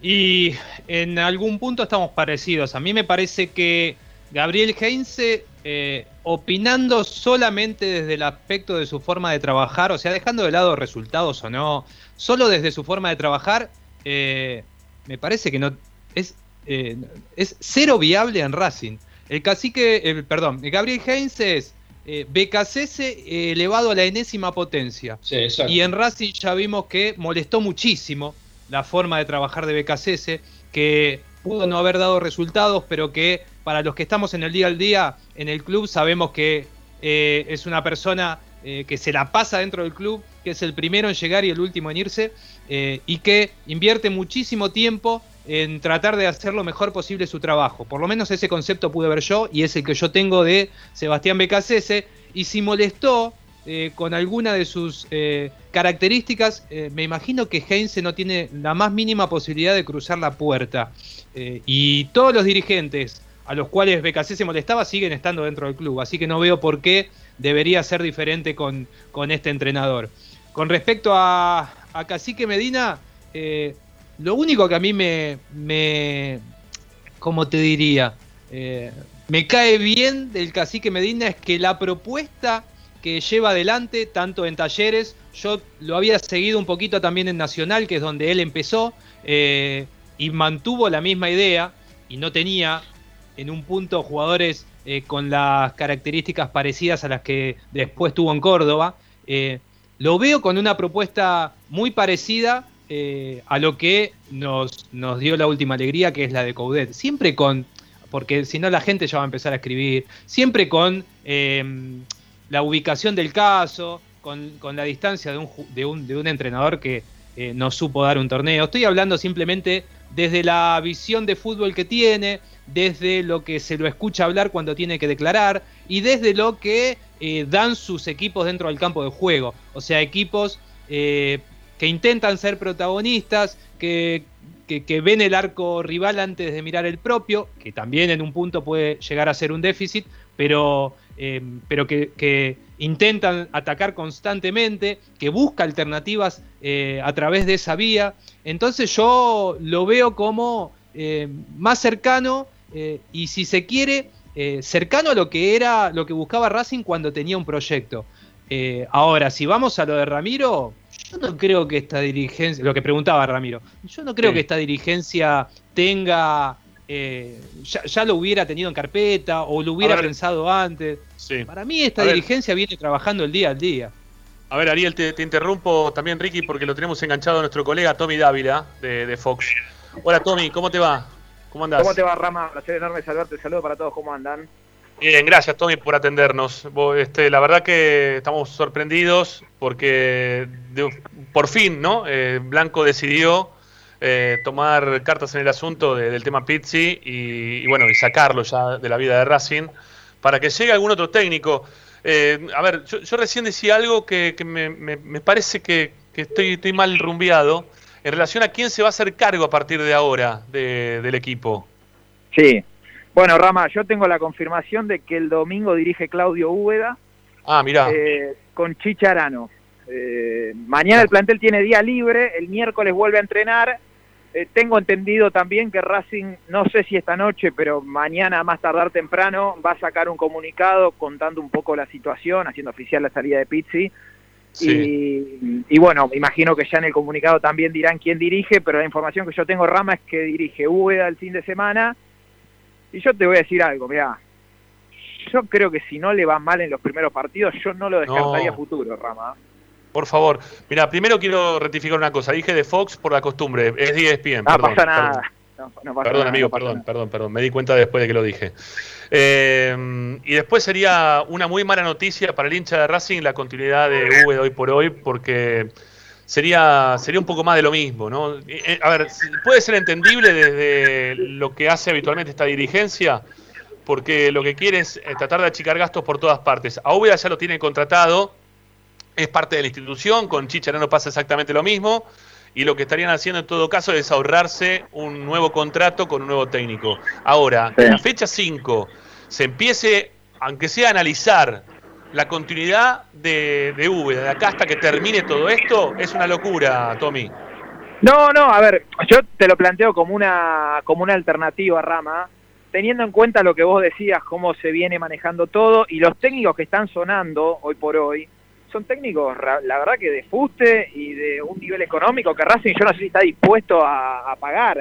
Speaker 4: Y en algún punto estamos parecidos. A mí me parece que Gabriel Heinze eh, opinando solamente desde el aspecto de su forma de trabajar, o sea, dejando de lado resultados o no, solo desde su forma de trabajar, eh, me parece que no es, eh, es cero viable en Racing. El cacique, perdón, Gabriel Heinz es BKCS elevado a la enésima potencia. y en Racing ya vimos que molestó muchísimo la forma de trabajar de BKCS, que pudo no haber dado resultados, pero que para los que estamos en el día al día en el club sabemos que eh, es una persona eh, que se la pasa dentro del club, que es el primero en llegar y el último en irse, eh, y que invierte muchísimo tiempo en tratar de hacer lo mejor posible su trabajo. Por lo menos ese concepto pude ver yo y es el que yo tengo de Sebastián Becasese. Y si molestó con alguna de sus características, me imagino que Heinze no tiene la más mínima posibilidad de cruzar la puerta. y todos los dirigentes a los cuales BKC se molestaba siguen estando dentro del club, así que no veo por qué debería ser diferente con, con este entrenador. Con respecto a, a Cacique Medina, eh, lo único que a mí me, me ¿cómo te diría? Eh, me cae bien del Cacique Medina es que la propuesta que lleva adelante, tanto en talleres, yo lo había seguido un poquito también en Nacional, que es donde él empezó, eh, y mantuvo la misma idea, y no tenía en un punto jugadores eh, con las características parecidas a las que después tuvo en Córdoba. Lo veo con una propuesta muy parecida a lo que nos, nos dio la última alegría, que es la de Coudet. Siempre con, porque si no la gente ya va a empezar a escribir, siempre con la ubicación del caso, con, la distancia de un, de un, de un entrenador que eh, no supo dar un torneo. Estoy hablando simplemente desde la visión de fútbol que tiene, desde lo que se lo escucha hablar cuando tiene que declarar y desde lo que eh, dan sus equipos dentro del campo de juego. O sea, equipos eh, que intentan ser protagonistas, que, que, ven el arco rival antes de mirar el propio, que también en un punto puede llegar a ser un déficit, pero Em, pero que, intentan atacar constantemente, que busca alternativas eh, a través de esa vía. Entonces yo lo veo como eh, más cercano eh, y si se quiere, cercano a lo que era, lo que buscaba Racing cuando tenía un proyecto. ahora, si vamos a lo de Ramiro, yo no creo que esta dirigencia, lo que preguntaba Ramiro, yo no creo que esta dirigencia tenga eh, ya, lo hubiera tenido en carpeta o lo hubiera pensado antes. Para mí esta dirigencia viene trabajando el día al día.
Speaker 1: A ver, Ariel, te, interrumpo también, Ricky, porque lo tenemos enganchado a nuestro colega Tommy Dávila de, Fox. Hola, Tommy, ¿cómo te va?
Speaker 7: ¿Cómo andás? ¿Cómo te va, Rama? Placer enorme saludarte. Saludo para todos, ¿cómo andan?
Speaker 1: Bien, gracias, Tommy, por atendernos. Este, la verdad que estamos sorprendidos porque por fin, ¿no? Eh, Blanco decidió eh, tomar cartas en el asunto del tema Pizzi y, bueno, y sacarlo ya de la vida de Racing para que llegue algún otro técnico. Eh, a ver, yo, recién decía algo que, me, parece que, estoy, estoy, mal rumbeado en relación a quién se va a hacer cargo a partir de ahora del equipo.
Speaker 7: Sí, bueno, Rama, yo tengo la confirmación de que el domingo dirige Claudio Úbeda.
Speaker 1: Ah, mira.
Speaker 7: Eh, con Chicharano. mañana el plantel tiene día libre, el miércoles vuelve a entrenar eh, tengo entendido también que Racing, no sé si esta noche, pero mañana más tardar temprano, va a sacar un comunicado contando un poco la situación, haciendo oficial la salida de Pizzi. Y, y, bueno, imagino que ya en el comunicado también dirán quién dirige, pero la información que yo tengo, Rama, es que dirige Úbeda el fin de semana. Y yo te voy a decir algo, mira, yo creo que si no le va mal en los primeros partidos, yo no lo descartaría futuro, Rama.
Speaker 1: Por favor. Mira, primero quiero rectificar una cosa. Dije de Fox por la costumbre. Es 10
Speaker 7: No pasa nada.
Speaker 1: Perdón. amigo, perdón, perdón, perdón. Me di cuenta después de que lo dije. Eh, y después sería una muy mala noticia para el hincha de Racing la continuidad de V hoy por hoy, porque sería, sería un poco más de lo mismo, ¿no? Eh, a ver, puede ser entendible desde lo que hace habitualmente esta dirigencia, porque lo que quiere es eh, tratar de achicar gastos por todas partes. A ya lo tiene contratado es parte de la institución, con Chicharano pasa exactamente lo mismo, y lo que estarían haciendo en todo caso es ahorrarse un nuevo contrato con un nuevo técnico. Ahora, en la fecha 5 se empiece, aunque sea a analizar la continuidad de, de V, de acá hasta que termine todo esto, es una locura, Tommy.
Speaker 7: No, no, a ver, yo te lo planteo como una, como una alternativa, Rama, teniendo en cuenta lo que vos decías, cómo se viene manejando todo y los técnicos que están sonando hoy por hoy, son técnicos, la verdad que de fuste y de un nivel económico que Racing yo no sé si está dispuesto a, pagar.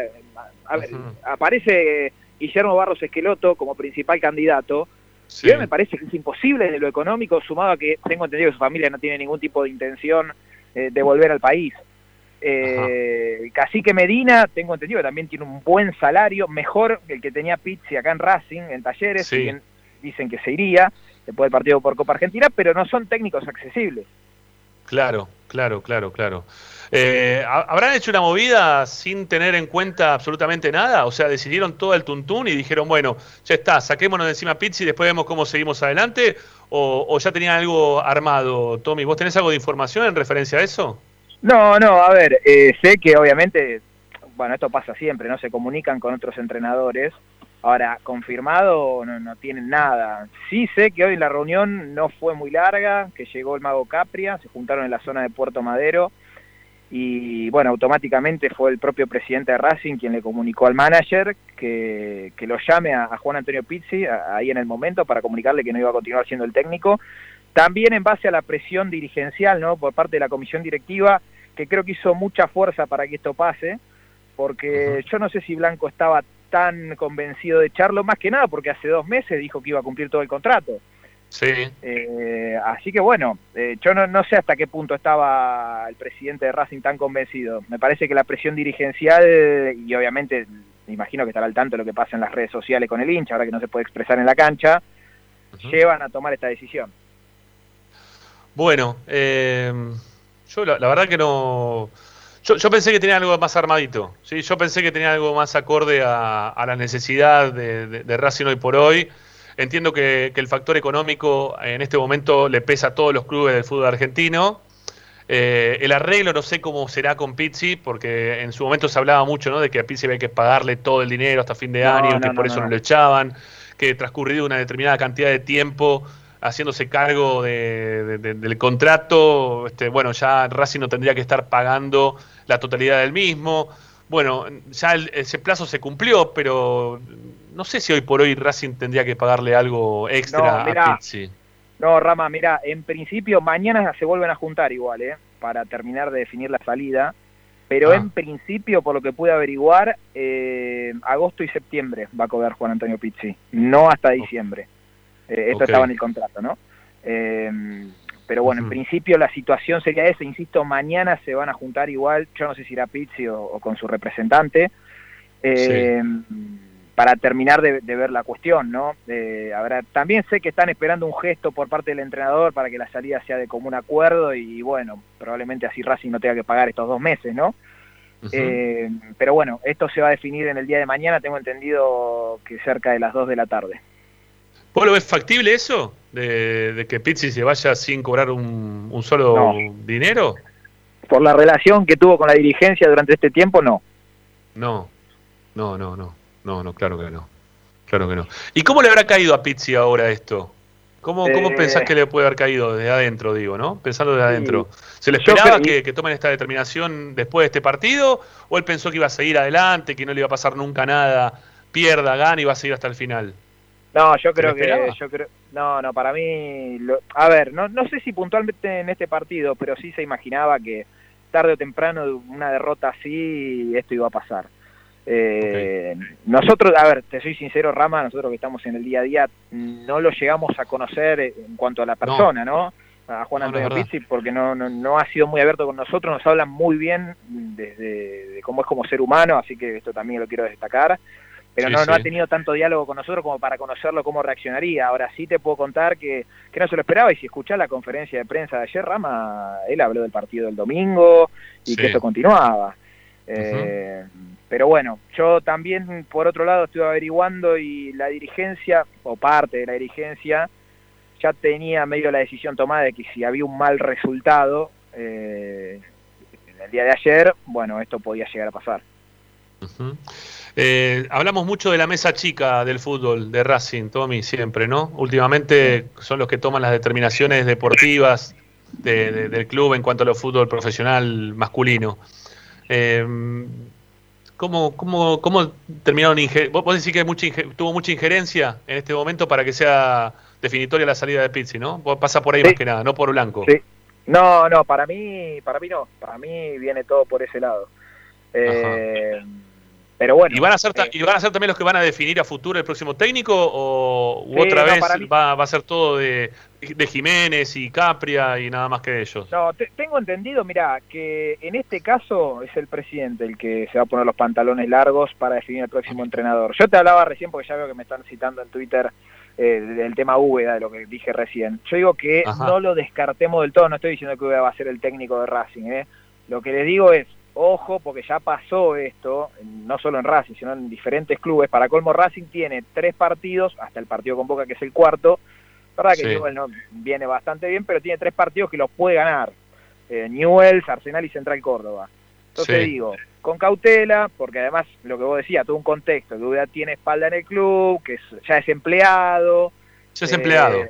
Speaker 7: A ver, aparece Guillermo Barros Esqueloto como principal candidato. Sí. Y me parece que es imposible de lo económico, sumado a que tengo entendido que su familia no tiene ningún tipo de intención eh, de volver al país. Eh, Cacique Medina, tengo entendido que también tiene un buen salario, mejor que el que tenía Pizzi acá en Racing, en Talleres, dicen que se iría después del partido por Copa Argentina, pero no son técnicos accesibles.
Speaker 1: Claro, claro, claro, claro. Eh, ¿Habrán hecho una movida sin tener en cuenta absolutamente nada? O sea, decidieron todo el tuntún y dijeron, bueno, ya está, saquémonos de encima Pizzi y después vemos cómo seguimos adelante. ¿O, ya tenían algo armado? Tommy, ¿vos tenés algo de información en referencia a eso?
Speaker 7: No, no, a ver, eh, sé que obviamente, bueno, esto pasa siempre, ¿no? Se comunican con otros entrenadores Ahora, confirmado no, no tienen nada. Sí sé que hoy la reunión no fue muy larga, que llegó el mago Capria, se juntaron en la zona de Puerto Madero y bueno, automáticamente fue el propio presidente de Racing quien le comunicó al manager que, que lo llame a, Juan Antonio Pizzi ahí en el momento para comunicarle que no iba a continuar siendo el técnico. También en base a la presión dirigencial ¿no? por parte de la comisión directiva, que creo que hizo mucha fuerza para que esto pase, porque yo no sé si Blanco estaba tan convencido de echarlo, más que nada porque hace dos meses dijo que iba a cumplir todo el contrato.
Speaker 1: Sí.
Speaker 7: Eh, así que bueno, eh, yo no, no, sé hasta qué punto estaba el presidente de Racing tan convencido. Me parece que la presión dirigencial, y obviamente me imagino que estará al tanto de lo que pasa en las redes sociales con el hincha, ahora que no se puede expresar en la cancha, llevan a tomar esta decisión.
Speaker 1: Bueno, eh, yo la, verdad que no... Yo, pensé que tenía algo más armadito, ¿sí? yo pensé que tenía algo más acorde a, la necesidad de, de, Racing hoy por hoy. Entiendo que, el factor económico en este momento le pesa a todos los clubes del fútbol argentino. Eh, el arreglo no sé cómo será con Pizzi, porque en su momento se hablaba mucho ¿no? de que a Pizzi había que pagarle todo el dinero hasta fin de año, que por eso no lo echaban, que transcurrido una determinada cantidad de tiempo haciéndose cargo del contrato, este, bueno, ya Racing no tendría que estar pagando la totalidad del mismo. Bueno, ya ese plazo se cumplió, pero no sé si hoy por hoy Racing tendría que pagarle algo extra a Pizzi.
Speaker 7: No, Rama, mira, en principio mañana se vuelven a juntar igual, ¿eh? Para terminar de definir la salida. Pero ah. en principio, por lo que pude averiguar, eh, agosto y septiembre va a cobrar Juan Antonio Pizzi, no hasta diciembre. Eh, esto estaba en el contrato, ¿no? Eh, pero bueno, en principio la situación sería esa, insisto, mañana se van a juntar igual, yo no sé si irá Pizzi o, con su representante, eh, para terminar de, ver la cuestión, ¿no? también sé que están esperando un gesto por parte del entrenador para que la salida sea de común acuerdo y bueno, probablemente así Racing no tenga que pagar estos dos meses, ¿no? pero bueno, esto se va a definir en el día de mañana, tengo entendido que cerca de las 2 de la tarde.
Speaker 1: ¿Vos lo ves factible eso? De, que Pizzi se vaya sin cobrar un, solo dinero?
Speaker 7: Por la relación que tuvo con la dirigencia durante este tiempo, no.
Speaker 1: No, no, no, no, no, no, claro que no. Claro que no. ¿Y cómo le habrá caído a Pizzi ahora esto? ¿Cómo, cómo eh, pensás que le puede haber caído desde adentro, digo, no? Pensando desde adentro. ¿Se le esperaba que, que, tomen esta determinación después de este partido? ¿O él pensó que iba a seguir adelante, que no le iba a pasar nunca nada, pierda, gana y iba a seguir hasta el final?
Speaker 7: No, yo creo que, yo creo, no, no, para mí, a ver, no, no sé si puntualmente en este partido, pero sí se imaginaba que tarde o temprano una derrota así esto iba a pasar. Eh, Nosotros, a ver, te soy sincero, Rama, nosotros que estamos en el día a día, no lo llegamos a conocer en cuanto a la persona, ¿no? A Juan Antonio Pizzi, porque no, no, no, ha sido muy abierto con nosotros, nos hablan muy bien desde de cómo es como ser humano, así que esto también lo quiero destacar pero no, no ha tenido tanto diálogo con nosotros como para conocerlo cómo reaccionaría. Ahora sí te puedo contar que, que no se lo esperaba y si escuchás la conferencia de prensa de ayer, Rama, él habló del partido del domingo y que esto continuaba. Eh, pero bueno, yo también por otro lado estuve averiguando y la dirigencia, o parte de la dirigencia, ya tenía medio la decisión tomada de que si había un mal resultado eh, en el día de ayer, bueno, esto podía llegar a pasar.
Speaker 1: Eh, hablamos mucho de la mesa chica del fútbol, de Racing, Tommy, siempre, ¿no? Últimamente son los que toman las determinaciones deportivas del club en cuanto a lo fútbol profesional masculino. Eh, ¿cómo, cómo, cómo, terminaron? Vos, decís que mucha tuvo mucha injerencia en este momento para que sea definitoria la salida de Pizzi, ¿no? Pasa por ahí más que nada, no por blanco.
Speaker 7: Sí. No, no, para mí, para mí no. Para mí viene todo por ese lado. Eh, pero bueno.
Speaker 1: ¿Y van, a ser, eh, ¿Y van a ser también los que van a definir a futuro el próximo técnico? ¿O otra vez va, a ser todo de, de, Jiménez y Capria y nada más que ellos?
Speaker 7: No, tengo entendido, mira, que en este caso es el presidente el que se va a poner los pantalones largos para definir el próximo entrenador. Yo te hablaba recién, porque ya veo que me están citando en Twitter eh, del tema Úbeda, de lo que dije recién. Yo digo que no lo descartemos del todo, no estoy diciendo que Úbeda va a ser el técnico de Racing. ¿eh? Lo que les digo es, ojo, porque ya pasó esto, no solo en Racing, sino en diferentes clubes. Para colmo, Racing tiene tres partidos, hasta el partido con Boca, que es el cuarto. verdad que no, viene bastante bien, pero tiene tres partidos que los puede ganar. Eh, Newells, Arsenal y Central Córdoba. Entonces digo, con cautela, porque además, lo que vos decías, todo un contexto, que Ubeda tiene espalda en el club, que ya es empleado.
Speaker 1: Ya es empleado.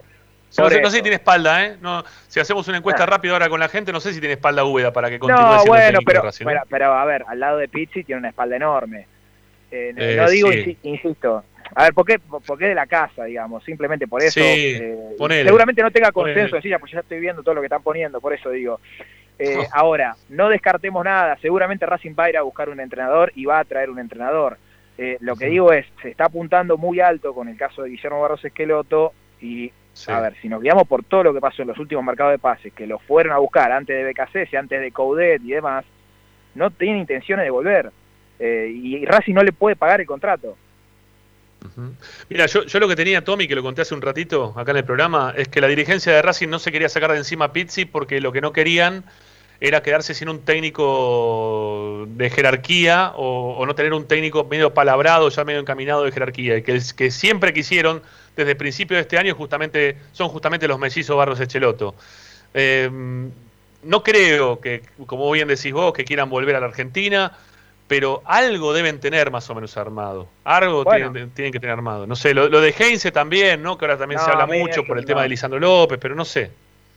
Speaker 1: Eh, no, sé, si tiene espalda, ¿eh? No, si hacemos una encuesta rápida ahora con la gente, no sé si tiene espalda Úbeda para que continúe
Speaker 7: no, bueno, pero, pero, pero, a ver, al lado de Pizzi tiene una espalda enorme. Eh, eh, no digo, insisto, a ver, ¿por qué, ¿por qué de la casa, digamos? Simplemente por eso. Eh, seguramente no tenga consenso en silla, pues ya estoy viendo todo lo que están poniendo, por eso digo. Eh, ahora, no descartemos nada, seguramente Racing va a ir a buscar un entrenador y va a traer un entrenador. Eh, lo que digo es, se está apuntando muy alto con el caso de Guillermo Barros Esqueloto y, a ver, si nos guiamos por todo lo que pasó en los últimos mercados de pases, que lo fueron a buscar antes de BKC, antes de Coudet y demás, no tienen intenciones de volver. y Racing no le puede pagar el contrato.
Speaker 1: Mira, yo, yo, lo que tenía, Tommy, que lo conté hace un ratito acá en el programa, es que la dirigencia de Racing no se quería sacar de encima a Pizzi porque lo que no querían era quedarse sin un técnico de jerarquía o, no tener un técnico medio palabrado, ya medio encaminado de jerarquía. Y que, que siempre quisieron, desde el principio de este año, justamente son justamente los mellizos Barros Echeloto. Eh, no creo que, como bien decís vos, que quieran volver a la Argentina pero algo deben tener más o menos armado. Algo tienen, que tener armado. No sé, lo, de Heinze también, ¿no? Que ahora también se habla mucho por el tema de Lisandro López, pero no sé.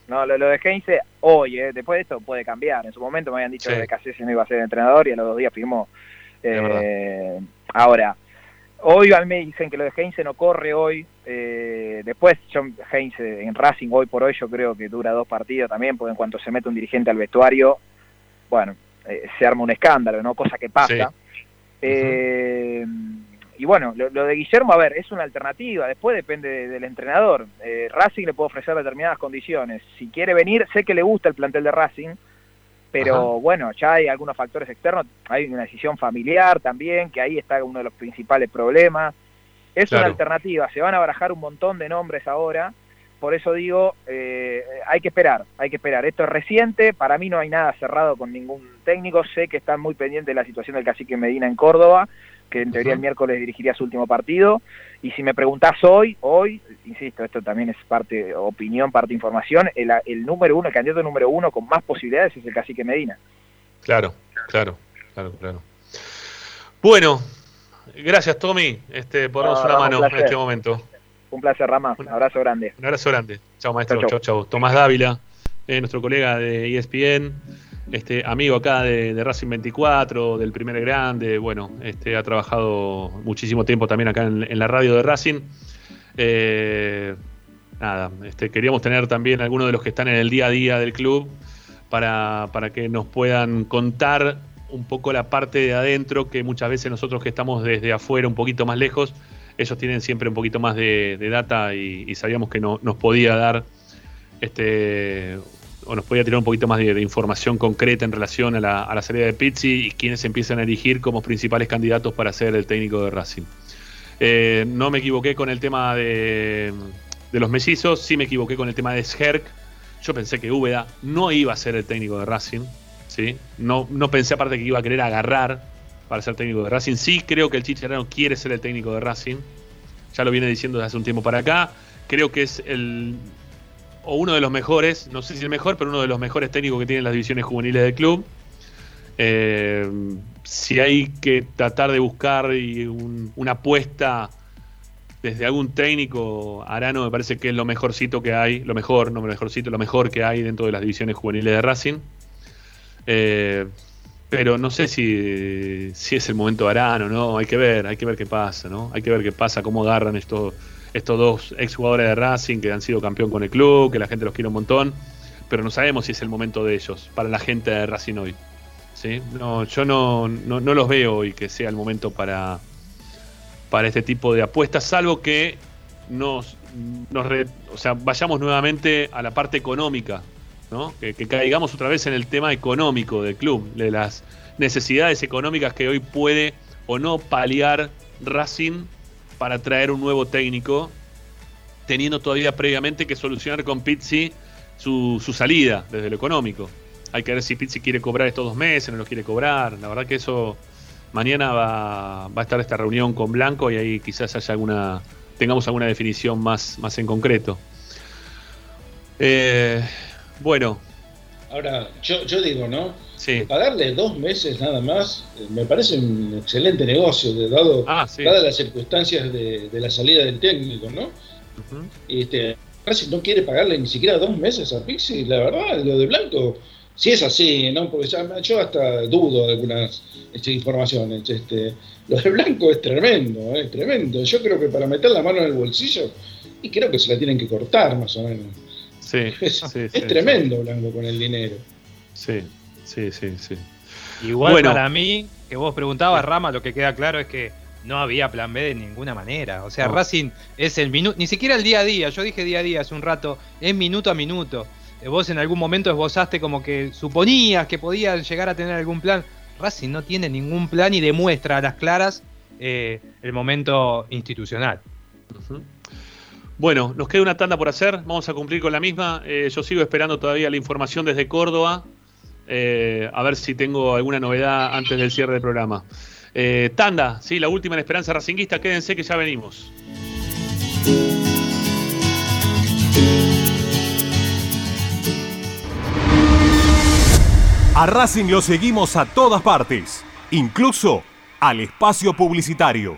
Speaker 7: No, lo, de Heinze hoy, eh, después de esto puede cambiar. En su momento me habían dicho que Cassese no iba a ser entrenador y a los dos días firmó. Eh, ahora, hoy me dicen que lo de Heinze no corre hoy. Eh, después, John Heinze en Racing hoy por hoy yo creo que dura dos partidos también, porque en cuanto se mete un dirigente al vestuario, bueno, eh, se arma un escándalo, ¿no? Cosa que pasa. Eh, y bueno, lo, de Guillermo, a ver, es una alternativa, después depende del entrenador. Eh, Racing le puede ofrecer determinadas condiciones. Si quiere venir, sé que le gusta el plantel de Racing, pero bueno, ya hay algunos factores externos, hay una decisión familiar también, que ahí está uno de los principales problemas. Es una alternativa, se van a barajar un montón de nombres ahora, por eso digo, eh, hay que esperar, hay que esperar. Esto es reciente, para mí no hay nada cerrado con ningún técnico, sé que están muy pendientes de la situación del cacique Medina en Córdoba, que en teoría el miércoles dirigiría su último partido, y si me preguntás hoy, hoy, insisto, esto también es parte opinión, parte información, el, el número uno, el candidato número uno con más posibilidades es el cacique Medina.
Speaker 1: Claro, claro, claro, claro. Bueno, gracias Tommy este, por darnos una mano en este momento.
Speaker 7: Un placer, Rama. Un abrazo grande.
Speaker 1: Un abrazo grande. Chao, maestro. Chao, chao. Tomás Dávila, eh, nuestro colega de ESPN, este, amigo acá de, Racing 24, del primer grande. Bueno, este, ha trabajado muchísimo tiempo también acá en, la radio de Racing. Eh, nada, este, queríamos tener también algunos de los que están en el día a día del club para, para que nos puedan contar un poco la parte de adentro que muchas veces nosotros que estamos desde afuera un poquito más lejos ellos tienen siempre un poquito más de, data y, sabíamos que no, nos podía dar este o nos podía tirar un poquito más de, información concreta en relación a la, salida de Pizzi y quienes empiezan a elegir como principales candidatos para ser el técnico de Racing. Eh, no me equivoqué con el tema de, los mellizos, sí me equivoqué con el tema de Sherk. Yo pensé que Úbeda no iba a ser el técnico de Racing. ¿Sí? No, no pensé aparte que iba a querer agarrar para ser técnico de Racing. Sí, creo que el Chicharano quiere ser el técnico de Racing. Ya lo viene diciendo desde hace un tiempo para acá. Creo que es el o uno de los mejores, no sé si el mejor, pero uno de los mejores técnicos que tienen las divisiones juveniles del club. Eh, si hay que tratar de buscar una apuesta desde algún técnico, Arano me parece que es lo mejorcito que hay, lo mejor, no lo mejorcito, lo mejor que hay dentro de las divisiones juveniles de Racing. Eh, pero no sé si, es el momento de Arano, ¿no? Hay que ver, hay que ver qué pasa, ¿no? Hay que ver qué pasa, cómo agarran estos, estos dos exjugadores de Racing que han sido campeón con el club, que la gente los quiere un montón, pero no sabemos si es el momento de ellos, para la gente de Racing hoy. ¿sí? No, yo no, no, los veo hoy que sea el momento para, para este tipo de apuestas, salvo que nos, nos o sea, vayamos nuevamente a la parte económica que, caigamos otra vez en el tema económico del club, de las necesidades económicas que hoy puede o no paliar Racing para traer un nuevo técnico, teniendo todavía previamente que solucionar con Pizzi su, salida desde lo económico. Hay que ver si Pizzi quiere cobrar estos dos meses, no lo quiere cobrar. La verdad que eso mañana va, va a estar esta reunión con Blanco y ahí quizás haya alguna tengamos alguna definición más, más en concreto. Eh, bueno.
Speaker 3: Ahora, yo, yo digo, ¿no?
Speaker 1: Sí.
Speaker 3: Pagarle dos meses nada más eh, me parece un excelente negocio, dado,
Speaker 1: Ah, sí.
Speaker 3: dadas las circunstancias de, de la salida del técnico, ¿no?
Speaker 1: Ujú.
Speaker 3: Este, Racing no quiere pagarle ni siquiera dos meses a Pixi, la verdad, lo de Blanco, si es así, ¿no? Porque ya- yo hasta dudo de algunas este, informaciones. Este, lo de Blanco es tremendo, es tremendo. Yo creo que para meter la mano en el bolsillo, y creo que se la tienen que cortar más o menos.
Speaker 1: Sí,
Speaker 3: Es,
Speaker 1: sí,
Speaker 3: es
Speaker 1: sí,
Speaker 3: tremendo Blanco con el dinero.
Speaker 1: Sí, sí, sí, sí.
Speaker 4: Igual
Speaker 1: Bueno.
Speaker 4: para mí, que vos preguntabas, Rama, lo que queda claro es que no había plan B de ninguna manera. O sea,
Speaker 1: No.
Speaker 4: Racing es el minuto, ni siquiera el día a día, yo dije día a día hace un rato, es minuto a minuto. Eh, Vos en algún momento esbozaste como que suponías que podían llegar a tener algún plan. Racing no tiene ningún plan y demuestra a las claras eh, el momento institucional.
Speaker 1: Bueno, nos queda una tanda por hacer, vamos a cumplir con la misma. Eh, yo sigo esperando todavía la información desde Córdoba, eh, a ver si tengo alguna novedad antes del cierre del programa. Eh, tanda, sí, la última en Esperanza Racinguista, quédense que ya venimos.
Speaker 6: A Racing lo seguimos a todas partes, incluso al espacio publicitario.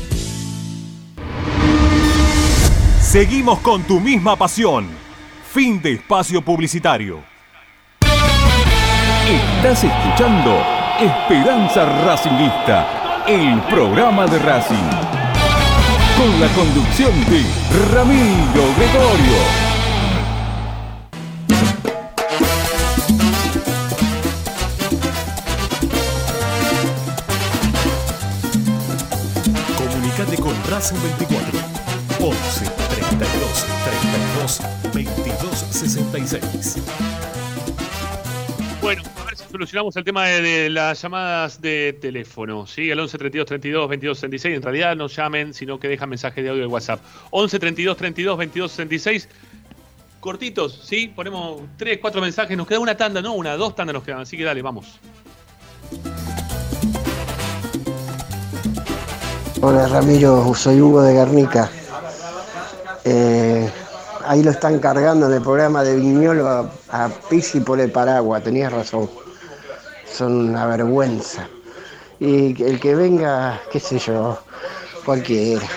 Speaker 6: Seguimos con tu misma pasión. Fin de espacio publicitario.
Speaker 2: Estás escuchando Esperanza Racingista, el programa de Racing. Con la conducción de Ramiro Gregorio.
Speaker 8: Comunicate con Racing 24 11 32 32 22 66.
Speaker 1: Bueno, a ver si solucionamos el tema de, de las llamadas de teléfono. ¿sí? El 11 32 32 22 66. En realidad no llamen, sino que dejan mensaje de audio de WhatsApp. 11 32 32 22 66. Cortitos, ¿sí? Ponemos 3, 4 mensajes. Nos queda una tanda, no una, dos tandas nos quedan. Así que dale, vamos.
Speaker 9: Hola Ramiro, soy Hugo de Guernica. Eh, ahí lo están cargando en el programa de Viñolo a, a Pisi por el paraguas, tenías razón. Son una vergüenza. Y el que venga, qué sé yo, cualquiera.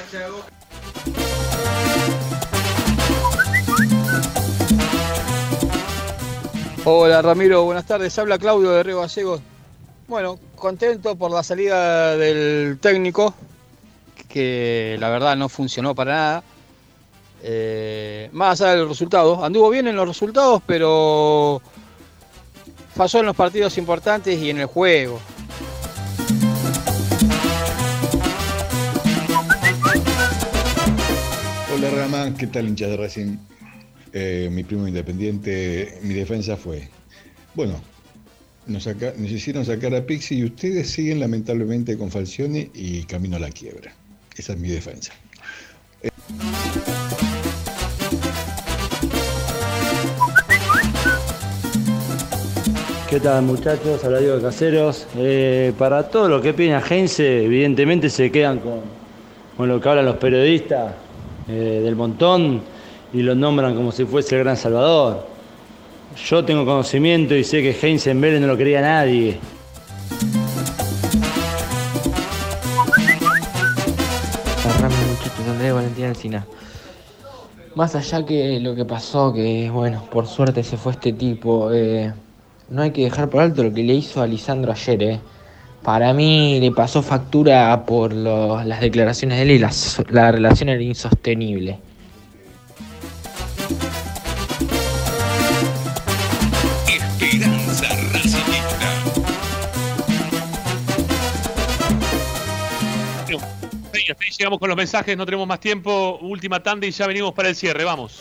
Speaker 10: Hola Ramiro, buenas tardes. Habla Claudio de Río Gallegos. Bueno, contento por la salida del técnico, que la verdad no funcionó para nada. Eh, más allá del resultado, anduvo bien en los resultados, pero falló en los partidos importantes y en el juego.
Speaker 11: Hola Ramán, ¿qué tal hincha de Racing? Eh, mi primo independiente, mi defensa fue, bueno, nos, hicieron sacar a Pixi y ustedes siguen lamentablemente con Falcioni y camino a la quiebra. Esa es mi defensa.
Speaker 12: ¿Qué tal muchachos? Habla de Caseros. Eh, para todo lo que opina Heinze, evidentemente se quedan con, con lo que hablan los periodistas eh, del montón y lo nombran como si fuese el gran salvador. Yo tengo conocimiento y sé que Heinze en Vélez no lo quería nadie.
Speaker 13: Más allá que lo que pasó, que bueno, por suerte se fue este tipo, eh, no hay que dejar por alto lo que le hizo a Lisandro ayer, eh. Para mí le pasó factura por lo- las declaraciones de él y la relación era insostenible.
Speaker 2: Esperanza
Speaker 1: hasta ahí llegamos con los mensajes, no tenemos más tiempo. Última tanda y ya venimos para el cierre, vamos.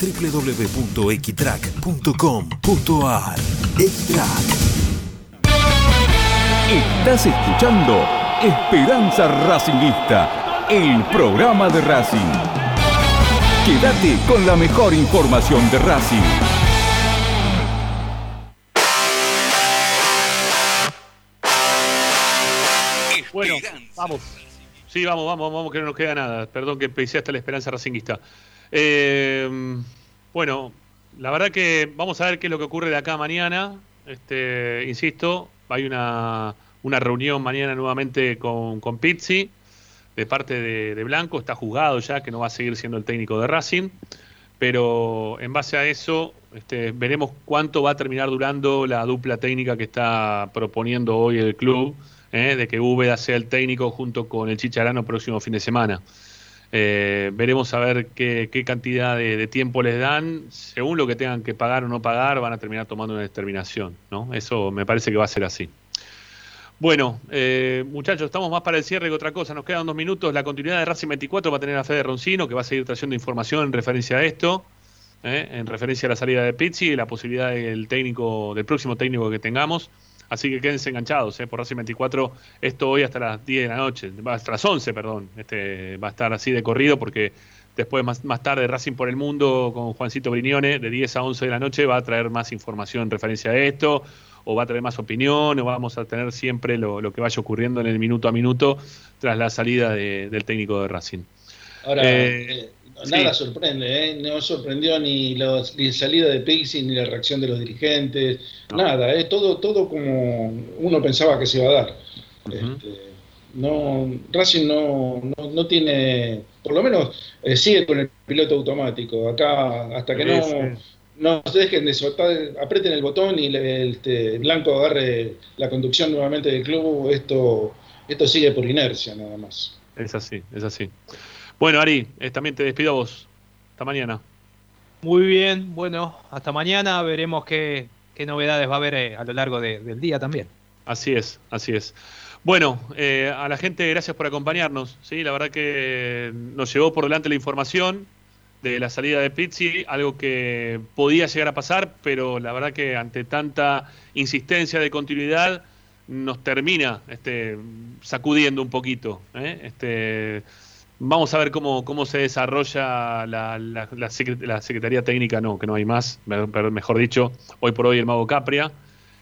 Speaker 14: www.xtrack.com.ar Xtrack
Speaker 2: Estás escuchando Esperanza Racingista, el programa de Racing. Quédate con la mejor información de Racing.
Speaker 1: Bueno, vamos. Sí, vamos, vamos, vamos, que no nos queda nada. Perdón que pensé hasta la esperanza racinguista. Eh, bueno, la verdad que vamos a ver qué es lo que ocurre de acá mañana. Este, insisto, hay una, una reunión mañana nuevamente con, con Pizzi de parte de, Blanco. Está juzgado ya que no va a seguir siendo el técnico de Racing. Pero en base a eso, este, veremos cuánto va a terminar durando la dupla técnica que está proponiendo hoy el club, ¿eh? de que Úbeda sea el técnico junto con el Chicharano próximo fin de semana. Eh, veremos a ver qué, cantidad de, de tiempo les dan. Según lo que tengan que pagar o no pagar, van a terminar tomando una determinación. ¿no? Eso me parece que va a ser así. Bueno, eh, muchachos, estamos más para el cierre que otra cosa. Nos quedan dos minutos. La continuidad de Racing 24 va a tener a Fede Roncino, que va a seguir trayendo información en referencia a esto, ¿eh? en referencia a la salida de Pizzi y la posibilidad del técnico, del próximo técnico que tengamos. Así que quédense enganchados ¿eh? por Racing 24. Esto hoy hasta las 10 de la noche, hasta las 11, perdón. Este, va a estar así de corrido porque después, más, más tarde, Racing por el Mundo con Juancito Brignone, de 10 a 11 de la noche, va a traer más información en referencia a esto o va a tener más opinión, o vamos a tener siempre lo, lo que vaya ocurriendo en el minuto a minuto tras la salida de- del técnico de Racing.
Speaker 3: Ahora,
Speaker 1: Eh,
Speaker 3: eh, nada
Speaker 1: sí.
Speaker 3: sorprende, ¿eh? no sorprendió ni, los, ni la salida de Pixie, ni la reacción de los dirigentes, nada, ¿eh? todo, todo como uno pensaba que se iba a dar. Este, no, Racing no, no, no tiene, por lo menos eh, sigue con el piloto automático. Acá, hasta que no, no se dejen de soltar, aprieten el botón y le- el, este, Blanco agarre la conducción nuevamente del club, esto, esto sigue por inercia nada más.
Speaker 1: Es así, es así. Bueno, Ari, eh, también te despido a vos. Hasta mañana.
Speaker 4: Muy bien, bueno, hasta mañana veremos qué, qué novedades va a haber eh, a lo largo de- del día también.
Speaker 1: Así es, así es. Bueno, eh, a la gente, gracias por acompañarnos. ¿sí? La verdad que nos llegó por delante la información de la salida de Pizzi, algo que podía llegar a pasar, pero la verdad que ante tanta insistencia de continuidad nos termina este, sacudiendo un poquito. ¿eh? Este, vamos a ver cómo, cómo se desarrolla la, la- la secre- la Secretaría Técnica, no, que no hay más, pero mejor dicho, hoy por hoy el Mago Capria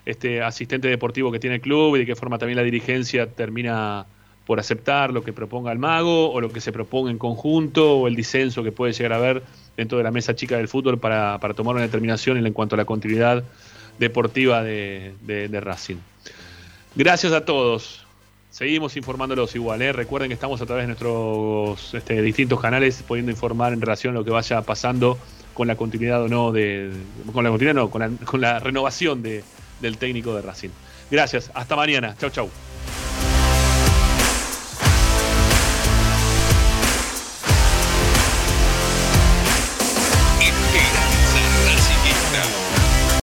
Speaker 1: este asistente deportivo que tiene el club y de qué forma también la dirigencia termina por aceptar lo que proponga el mago o lo que se proponga en conjunto o el disenso que puede llegar a haber dentro de la mesa chica del fútbol para, para tomar una determinación en cuanto a la continuidad deportiva de, de- de Racing. Gracias a todos. Seguimos informándolos igual. ¿eh? Recuerden que estamos a través de nuestros este, distintos canales pudiendo informar en relación a lo que vaya pasando con la continuidad o no de. Con la continuidad no, con la, con la renovación de, del técnico de Racing. Gracias, hasta mañana. Chau, chau.